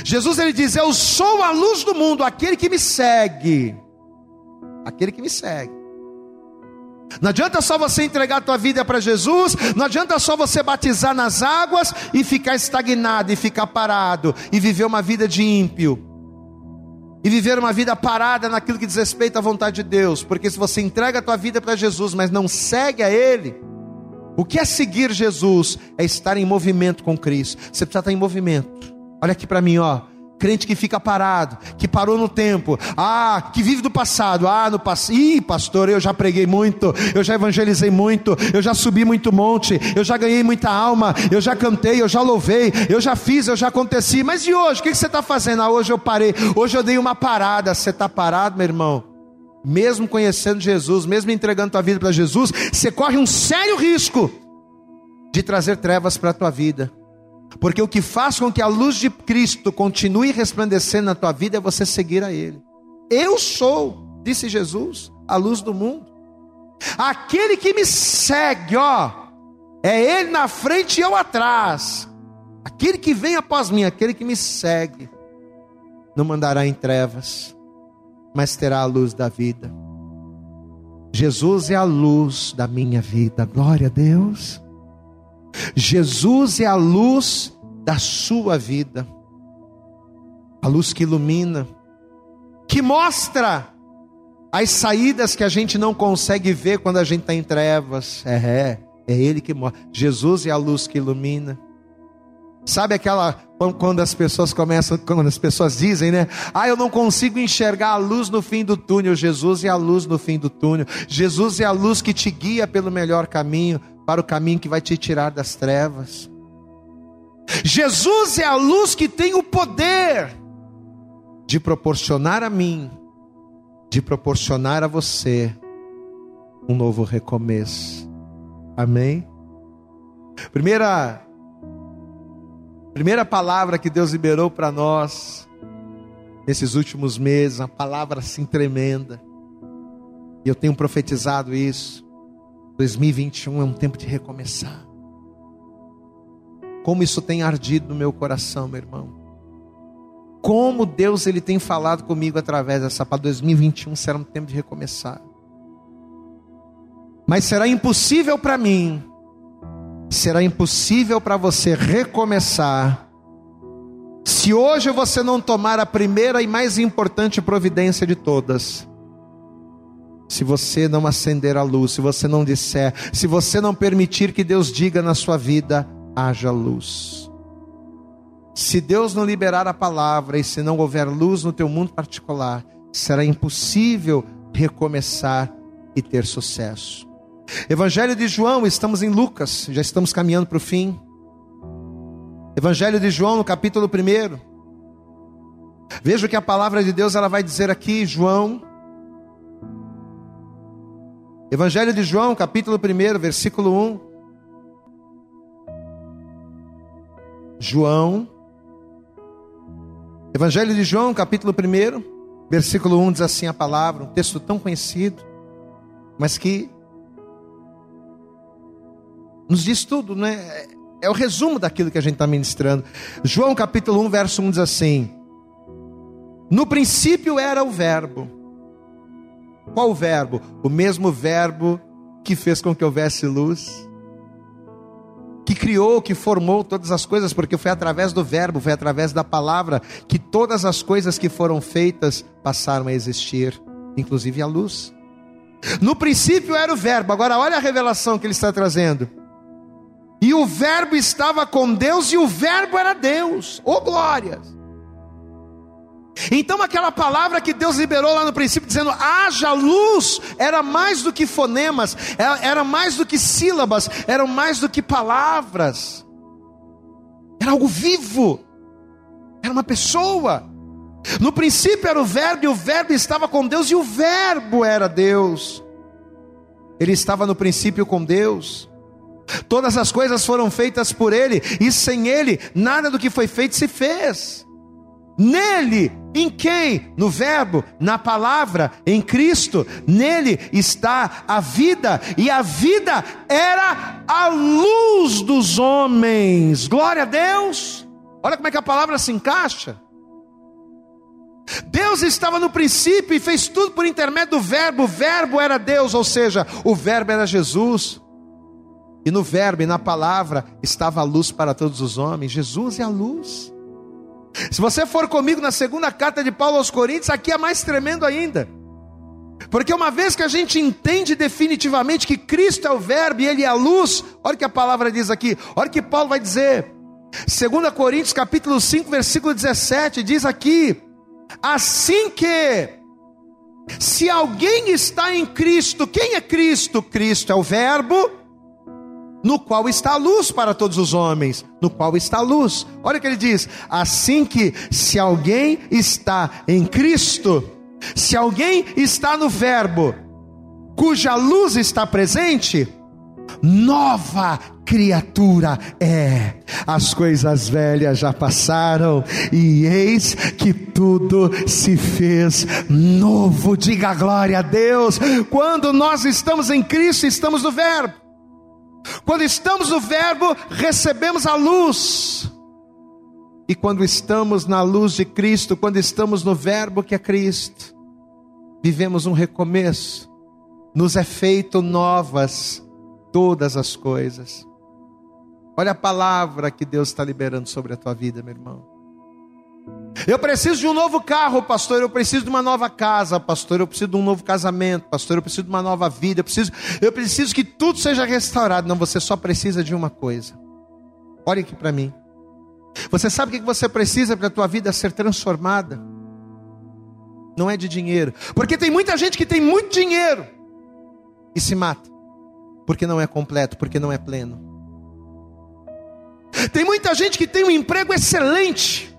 Jesus ele diz: Eu sou a luz do mundo, aquele que me segue. Aquele que me segue. Não adianta só você entregar a tua vida para Jesus, não adianta só você batizar nas águas e ficar estagnado e ficar parado e viver uma vida de ímpio. E viver uma vida parada naquilo que diz respeito à vontade de Deus, porque se você entrega a tua vida para Jesus, mas não segue a ele, o que é seguir Jesus? É estar em movimento com Cristo. Você precisa estar em movimento. Olha aqui para mim, ó. Crente que fica parado, que parou no tempo, ah, que vive do passado, ah, no passado, ih, pastor, eu já preguei muito, eu já evangelizei muito, eu já subi muito monte, eu já ganhei muita alma, eu já cantei, eu já louvei, eu já fiz, eu já aconteci, mas e hoje? O que você está fazendo? Ah, hoje eu parei, hoje eu dei uma parada, você está parado, meu irmão? Mesmo conhecendo Jesus, mesmo entregando tua vida para Jesus, você corre um sério risco de trazer trevas para a tua vida. Porque o que faz com que a luz de Cristo continue resplandecendo na tua vida é você seguir a Ele. Eu sou, disse Jesus, a luz do mundo. Aquele que me segue, ó, é Ele na frente e eu atrás. Aquele que vem após mim, aquele que me segue, não mandará em trevas, mas terá a luz da vida. Jesus é a luz da minha vida, glória a Deus. Jesus é a luz da sua vida, a luz que ilumina, que mostra as saídas que a gente não consegue ver quando a gente está em trevas. É, é, é Ele que mostra. Jesus é a luz que ilumina. Sabe aquela quando as pessoas começam, quando as pessoas dizem, né? Ah, eu não consigo enxergar a luz no fim do túnel. Jesus é a luz no fim do túnel. Jesus é a luz que te guia pelo melhor caminho para o caminho que vai te tirar das trevas. Jesus é a luz que tem o poder de proporcionar a mim, de proporcionar a você um novo recomeço. Amém? Primeira primeira palavra que Deus liberou para nós nesses últimos meses, uma palavra assim tremenda. E eu tenho profetizado isso. 2021 é um tempo de recomeçar. Como isso tem ardido no meu coração, meu irmão. Como Deus ele tem falado comigo através dessa para 2021 será um tempo de recomeçar. Mas será impossível para mim, será impossível para você recomeçar se hoje você não tomar a primeira e mais importante providência de todas, se você não acender a luz, se você não disser, se você não permitir que Deus diga na sua vida, haja luz. Se Deus não liberar a palavra e se não houver luz no teu mundo particular, será impossível recomeçar e ter sucesso. Evangelho de João, estamos em Lucas, já estamos caminhando para o fim. Evangelho de João, no capítulo 1. Veja o que a palavra de Deus ela vai dizer aqui, João Evangelho de João, capítulo 1, versículo 1. João. Evangelho de João, capítulo 1, versículo 1 diz assim a palavra, um texto tão conhecido, mas que nos diz tudo, né? É o resumo daquilo que a gente está ministrando. João capítulo 1, verso 1 diz assim: No princípio era o Verbo qual verbo? O mesmo verbo que fez com que houvesse luz, que criou, que formou todas as coisas, porque foi através do verbo, foi através da palavra que todas as coisas que foram feitas passaram a existir, inclusive a luz. No princípio era o verbo, agora olha a revelação que ele está trazendo. E o verbo estava com Deus e o verbo era Deus. Oh glórias! Então, aquela palavra que Deus liberou lá no princípio, dizendo haja luz, era mais do que fonemas, era mais do que sílabas, era mais do que palavras, era algo vivo, era uma pessoa. No princípio era o Verbo, e o Verbo estava com Deus, e o Verbo era Deus. Ele estava no princípio com Deus. Todas as coisas foram feitas por Ele, e sem Ele, nada do que foi feito se fez. Nele, em quem? No Verbo, na palavra, em Cristo. Nele está a vida, e a vida era a luz dos homens. Glória a Deus! Olha como é que a palavra se encaixa. Deus estava no princípio e fez tudo por intermédio do Verbo. O Verbo era Deus, ou seja, o Verbo era Jesus. E no Verbo e na palavra estava a luz para todos os homens. Jesus é a luz. Se você for comigo na segunda carta de Paulo aos Coríntios, aqui é mais tremendo ainda. Porque uma vez que a gente entende definitivamente que Cristo é o Verbo e Ele é a luz, olha o que a palavra diz aqui, olha o que Paulo vai dizer. 2 Coríntios capítulo 5, versículo 17, diz aqui: Assim que, se alguém está em Cristo, quem é Cristo? Cristo é o Verbo, no qual está a luz para todos os homens, no qual está a luz. Olha o que ele diz: assim que, se alguém está em Cristo, se alguém está no Verbo, cuja luz está presente, nova criatura é. As coisas velhas já passaram e eis que tudo se fez novo. Diga glória a Deus. Quando nós estamos em Cristo, estamos no Verbo. Quando estamos no Verbo, recebemos a luz. E quando estamos na luz de Cristo, quando estamos no Verbo que é Cristo, vivemos um recomeço, nos é feito novas todas as coisas. Olha a palavra que Deus está liberando sobre a tua vida, meu irmão. Eu preciso de um novo carro, pastor. Eu preciso de uma nova casa, pastor. Eu preciso de um novo casamento, pastor. Eu preciso de uma nova vida. Eu preciso, eu preciso que tudo seja restaurado. Não, você só precisa de uma coisa. Olhe aqui para mim. Você sabe o que você precisa para a tua vida ser transformada? Não é de dinheiro. Porque tem muita gente que tem muito dinheiro e se mata. Porque não é completo, porque não é pleno. Tem muita gente que tem um emprego excelente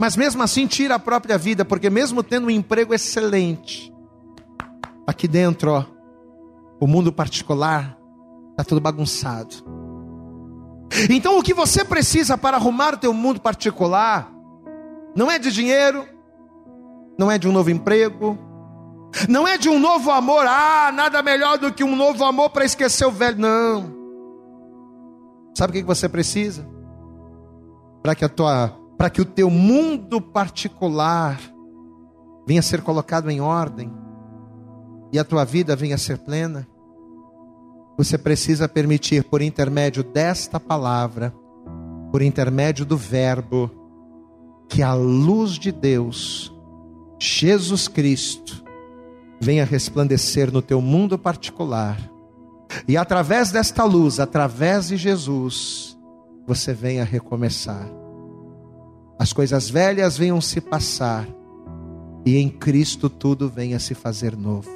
mas mesmo assim tira a própria vida, porque mesmo tendo um emprego excelente, aqui dentro, ó, o mundo particular está tudo bagunçado. Então o que você precisa para arrumar o teu mundo particular não é de dinheiro, não é de um novo emprego, não é de um novo amor, ah, nada melhor do que um novo amor para esquecer o velho, não. Sabe o que você precisa? Para que a tua para que o teu mundo particular venha a ser colocado em ordem e a tua vida venha a ser plena, você precisa permitir, por intermédio desta palavra, por intermédio do Verbo, que a luz de Deus, Jesus Cristo, venha resplandecer no teu mundo particular. E através desta luz, através de Jesus, você venha recomeçar as coisas velhas venham se passar e em Cristo tudo venha se fazer novo.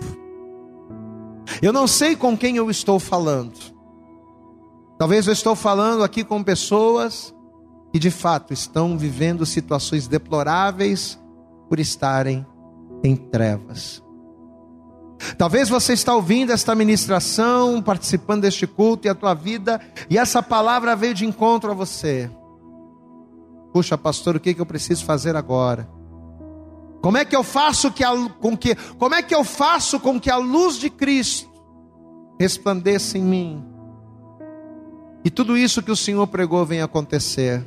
Eu não sei com quem eu estou falando. Talvez eu estou falando aqui com pessoas que de fato estão vivendo situações deploráveis por estarem em trevas. Talvez você está ouvindo esta ministração, participando deste culto e a tua vida, e essa palavra veio de encontro a você. Puxa, pastor, o que, que eu preciso fazer agora? Como é que eu faço que a, com que como é que eu faço com que a luz de Cristo resplandeça em mim? E tudo isso que o Senhor pregou venha acontecer.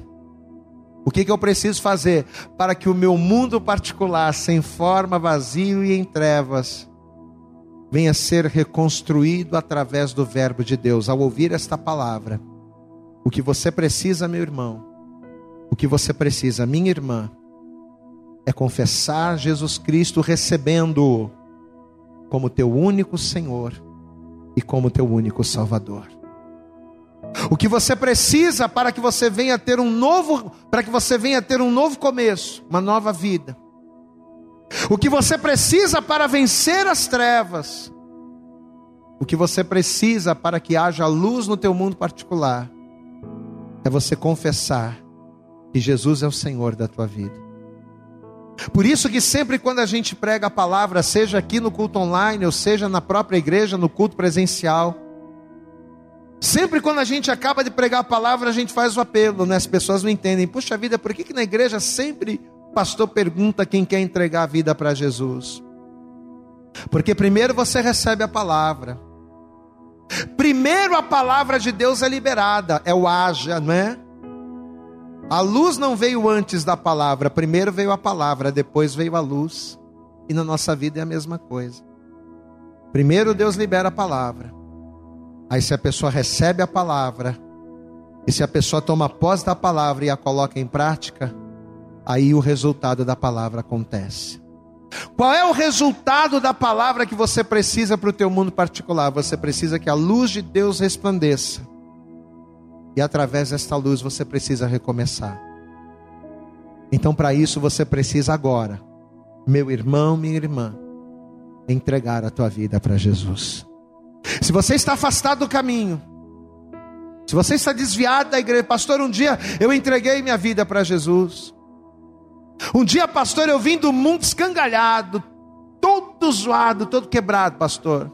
O que, que eu preciso fazer para que o meu mundo particular, sem forma, vazio e em trevas, venha ser reconstruído através do Verbo de Deus? Ao ouvir esta palavra, o que você precisa, meu irmão, o que você precisa, minha irmã, é confessar Jesus Cristo recebendo como teu único Senhor e como teu único Salvador. O que você precisa para que você venha ter um novo, para que você venha ter um novo começo, uma nova vida. O que você precisa para vencer as trevas. O que você precisa para que haja luz no teu mundo particular é você confessar que Jesus é o Senhor da tua vida. Por isso que sempre quando a gente prega a palavra, seja aqui no culto online, ou seja na própria igreja, no culto presencial, sempre quando a gente acaba de pregar a palavra, a gente faz o apelo, né? As pessoas não entendem. Puxa vida, por que, que na igreja sempre pastor pergunta quem quer entregar a vida para Jesus? Porque primeiro você recebe a palavra. Primeiro a palavra de Deus é liberada, é o haja, não é? A luz não veio antes da palavra, primeiro veio a palavra, depois veio a luz. E na nossa vida é a mesma coisa. Primeiro Deus libera a palavra. Aí se a pessoa recebe a palavra, e se a pessoa toma posse da palavra e a coloca em prática, aí o resultado da palavra acontece. Qual é o resultado da palavra que você precisa para o teu mundo particular? Você precisa que a luz de Deus resplandeça. E através desta luz você precisa recomeçar. Então, para isso, você precisa agora, meu irmão, minha irmã, entregar a tua vida para Jesus. Se você está afastado do caminho, se você está desviado da igreja, pastor, um dia eu entreguei minha vida para Jesus. Um dia, pastor, eu vim do mundo escangalhado, todo zoado, todo quebrado, pastor.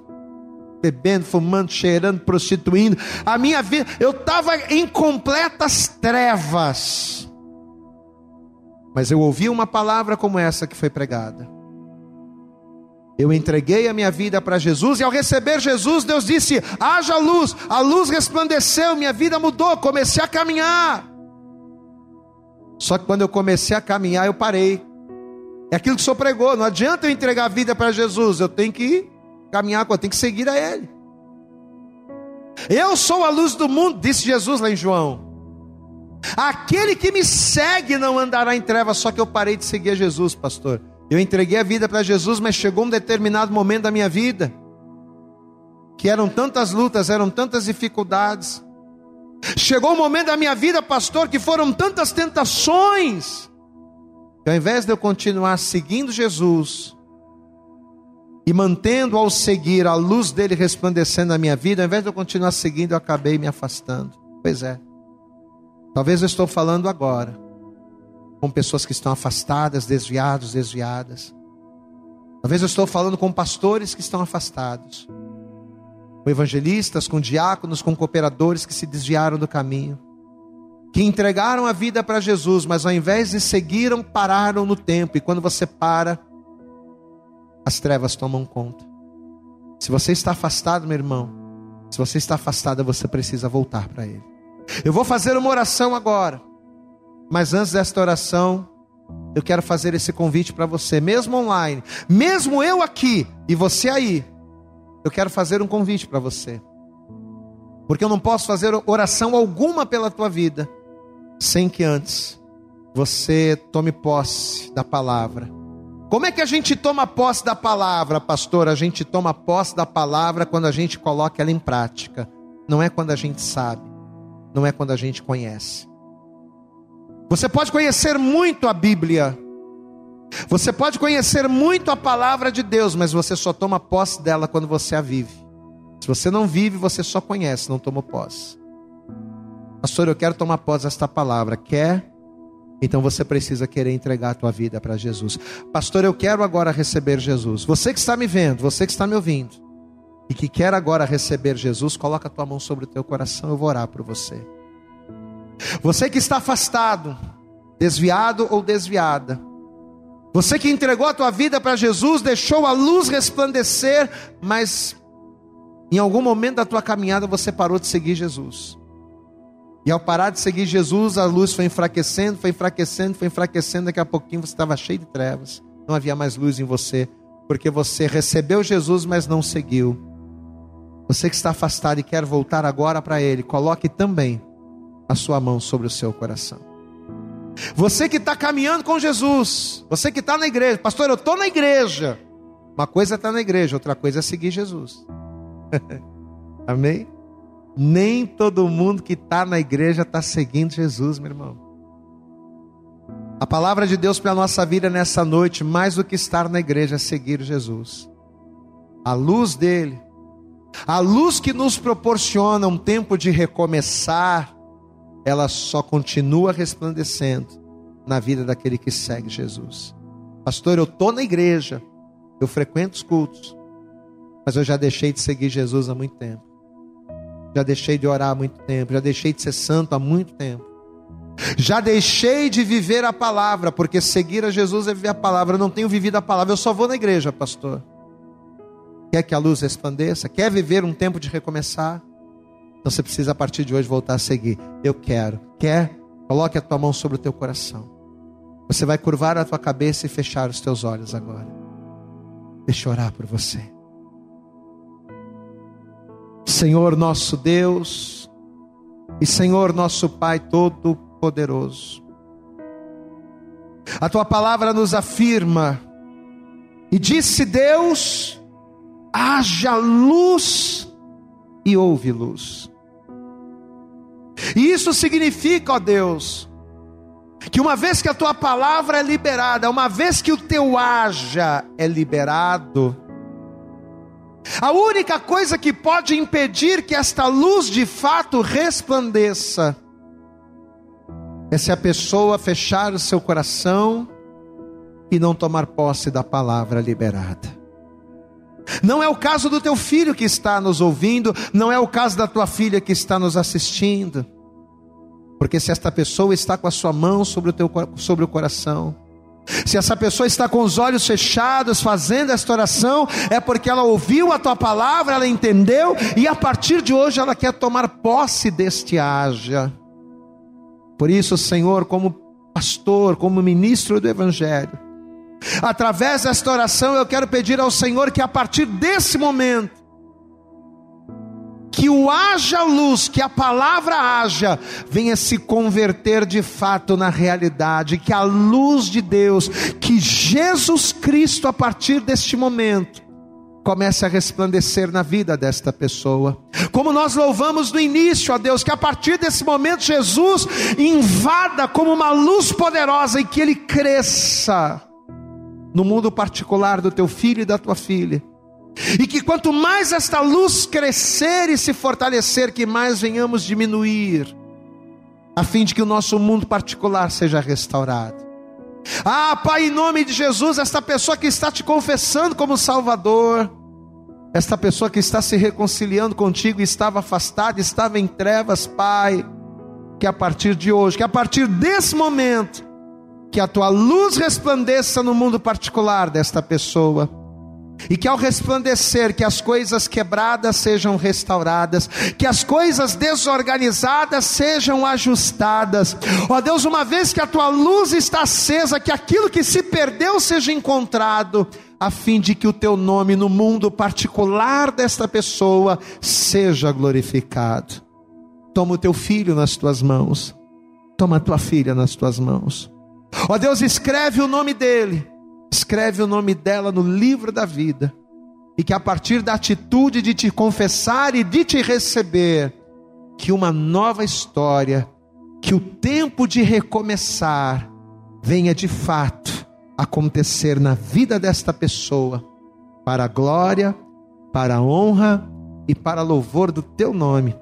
Bebendo, fumando, cheirando, prostituindo. A minha vida, eu estava em completas trevas. Mas eu ouvi uma palavra como essa que foi pregada. Eu entreguei a minha vida para Jesus e ao receber Jesus, Deus disse: haja luz. A luz resplandeceu, minha vida mudou, comecei a caminhar. Só que quando eu comecei a caminhar, eu parei. É aquilo que o Senhor pregou. Não adianta eu entregar a vida para Jesus. Eu tenho que caminhar, eu tenho que seguir a Ele. Eu sou a luz do mundo, disse Jesus lá em João. Aquele que me segue não andará em trevas, só que eu parei de seguir a Jesus, pastor. Eu entreguei a vida para Jesus, mas chegou um determinado momento da minha vida que eram tantas lutas, eram tantas dificuldades, Chegou um momento da minha vida, pastor, que foram tantas tentações, que ao invés de eu continuar seguindo Jesus e mantendo ao seguir a luz dele resplandecendo na minha vida, ao invés de eu continuar seguindo, eu acabei me afastando. Pois é. Talvez eu estou falando agora com pessoas que estão afastadas, desviados, desviadas. Talvez eu estou falando com pastores que estão afastados com evangelistas, com diáconos, com cooperadores que se desviaram do caminho, que entregaram a vida para Jesus, mas ao invés de seguiram, pararam no tempo, e quando você para, as trevas tomam conta. Se você está afastado, meu irmão, se você está afastado, você precisa voltar para Ele. Eu vou fazer uma oração agora, mas antes desta oração, eu quero fazer esse convite para você, mesmo online, mesmo eu aqui e você aí eu quero fazer um convite para você. Porque eu não posso fazer oração alguma pela tua vida sem que antes você tome posse da palavra. Como é que a gente toma posse da palavra, pastor? A gente toma posse da palavra quando a gente coloca ela em prática. Não é quando a gente sabe, não é quando a gente conhece. Você pode conhecer muito a Bíblia, você pode conhecer muito a palavra de Deus, mas você só toma posse dela quando você a vive. Se você não vive, você só conhece, não toma posse. Pastor, eu quero tomar posse desta palavra. Quer? Então você precisa querer entregar a tua vida para Jesus. Pastor, eu quero agora receber Jesus. Você que está me vendo, você que está me ouvindo e que quer agora receber Jesus, coloca a tua mão sobre o teu coração, eu vou orar por você. Você que está afastado, desviado ou desviada, você que entregou a tua vida para Jesus, deixou a luz resplandecer, mas em algum momento da tua caminhada você parou de seguir Jesus. E ao parar de seguir Jesus, a luz foi enfraquecendo, foi enfraquecendo, foi enfraquecendo. Daqui a pouquinho você estava cheio de trevas. Não havia mais luz em você, porque você recebeu Jesus, mas não seguiu. Você que está afastado e quer voltar agora para Ele, coloque também a sua mão sobre o seu coração. Você que está caminhando com Jesus, você que está na igreja, pastor, eu estou na igreja. Uma coisa é estar na igreja, outra coisa é seguir Jesus. Amém? Nem todo mundo que está na igreja está seguindo Jesus, meu irmão. A palavra de Deus para a nossa vida nessa noite, mais do que estar na igreja, é seguir Jesus. A luz dele, a luz que nos proporciona um tempo de recomeçar, ela só continua resplandecendo na vida daquele que segue Jesus. Pastor, eu estou na igreja, eu frequento os cultos, mas eu já deixei de seguir Jesus há muito tempo. Já deixei de orar há muito tempo, já deixei de ser santo há muito tempo. Já deixei de viver a palavra, porque seguir a Jesus é viver a palavra. Eu não tenho vivido a palavra, eu só vou na igreja, pastor. Quer que a luz resplandeça? Quer viver um tempo de recomeçar? Então você precisa a partir de hoje voltar a seguir. Eu quero. Quer? Coloque a tua mão sobre o teu coração. Você vai curvar a tua cabeça e fechar os teus olhos agora. Deixa eu orar por você. Senhor nosso Deus e Senhor nosso Pai Todo-Poderoso. A tua palavra nos afirma, e disse Deus: haja luz, e houve luz. E isso significa, ó Deus, que uma vez que a tua palavra é liberada, uma vez que o teu haja é liberado, a única coisa que pode impedir que esta luz de fato resplandeça é se a pessoa fechar o seu coração e não tomar posse da palavra liberada. Não é o caso do teu filho que está nos ouvindo, não é o caso da tua filha que está nos assistindo. Porque se esta pessoa está com a sua mão sobre o, teu, sobre o coração, se essa pessoa está com os olhos fechados fazendo esta oração, é porque ela ouviu a tua palavra, ela entendeu e a partir de hoje ela quer tomar posse deste haja. Por isso, Senhor, como pastor, como ministro do Evangelho, através desta oração eu quero pedir ao Senhor que a partir desse momento, que o haja luz, que a palavra haja, venha se converter de fato na realidade, que a luz de Deus, que Jesus Cristo, a partir deste momento, comece a resplandecer na vida desta pessoa. Como nós louvamos no início, a Deus, que a partir desse momento Jesus invada como uma luz poderosa e que ele cresça no mundo particular do teu filho e da tua filha e que quanto mais esta luz crescer e se fortalecer, que mais venhamos diminuir, a fim de que o nosso mundo particular seja restaurado. Ah, Pai, em nome de Jesus, esta pessoa que está te confessando como Salvador, esta pessoa que está se reconciliando contigo, estava afastada, estava em trevas, Pai, que a partir de hoje, que a partir desse momento, que a tua luz resplandeça no mundo particular desta pessoa e que ao resplandecer, que as coisas quebradas sejam restauradas, que as coisas desorganizadas sejam ajustadas. Ó Deus, uma vez que a tua luz está acesa, que aquilo que se perdeu seja encontrado, a fim de que o teu nome no mundo particular desta pessoa seja glorificado. Toma o teu filho nas tuas mãos, toma a tua filha nas tuas mãos. Ó Deus, escreve o nome dele escreve o nome dela no livro da vida, e que a partir da atitude de te confessar e de te receber, que uma nova história, que o tempo de recomeçar venha de fato acontecer na vida desta pessoa, para a glória, para a honra e para louvor do teu nome.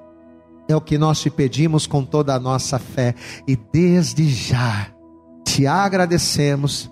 É o que nós te pedimos com toda a nossa fé e desde já te agradecemos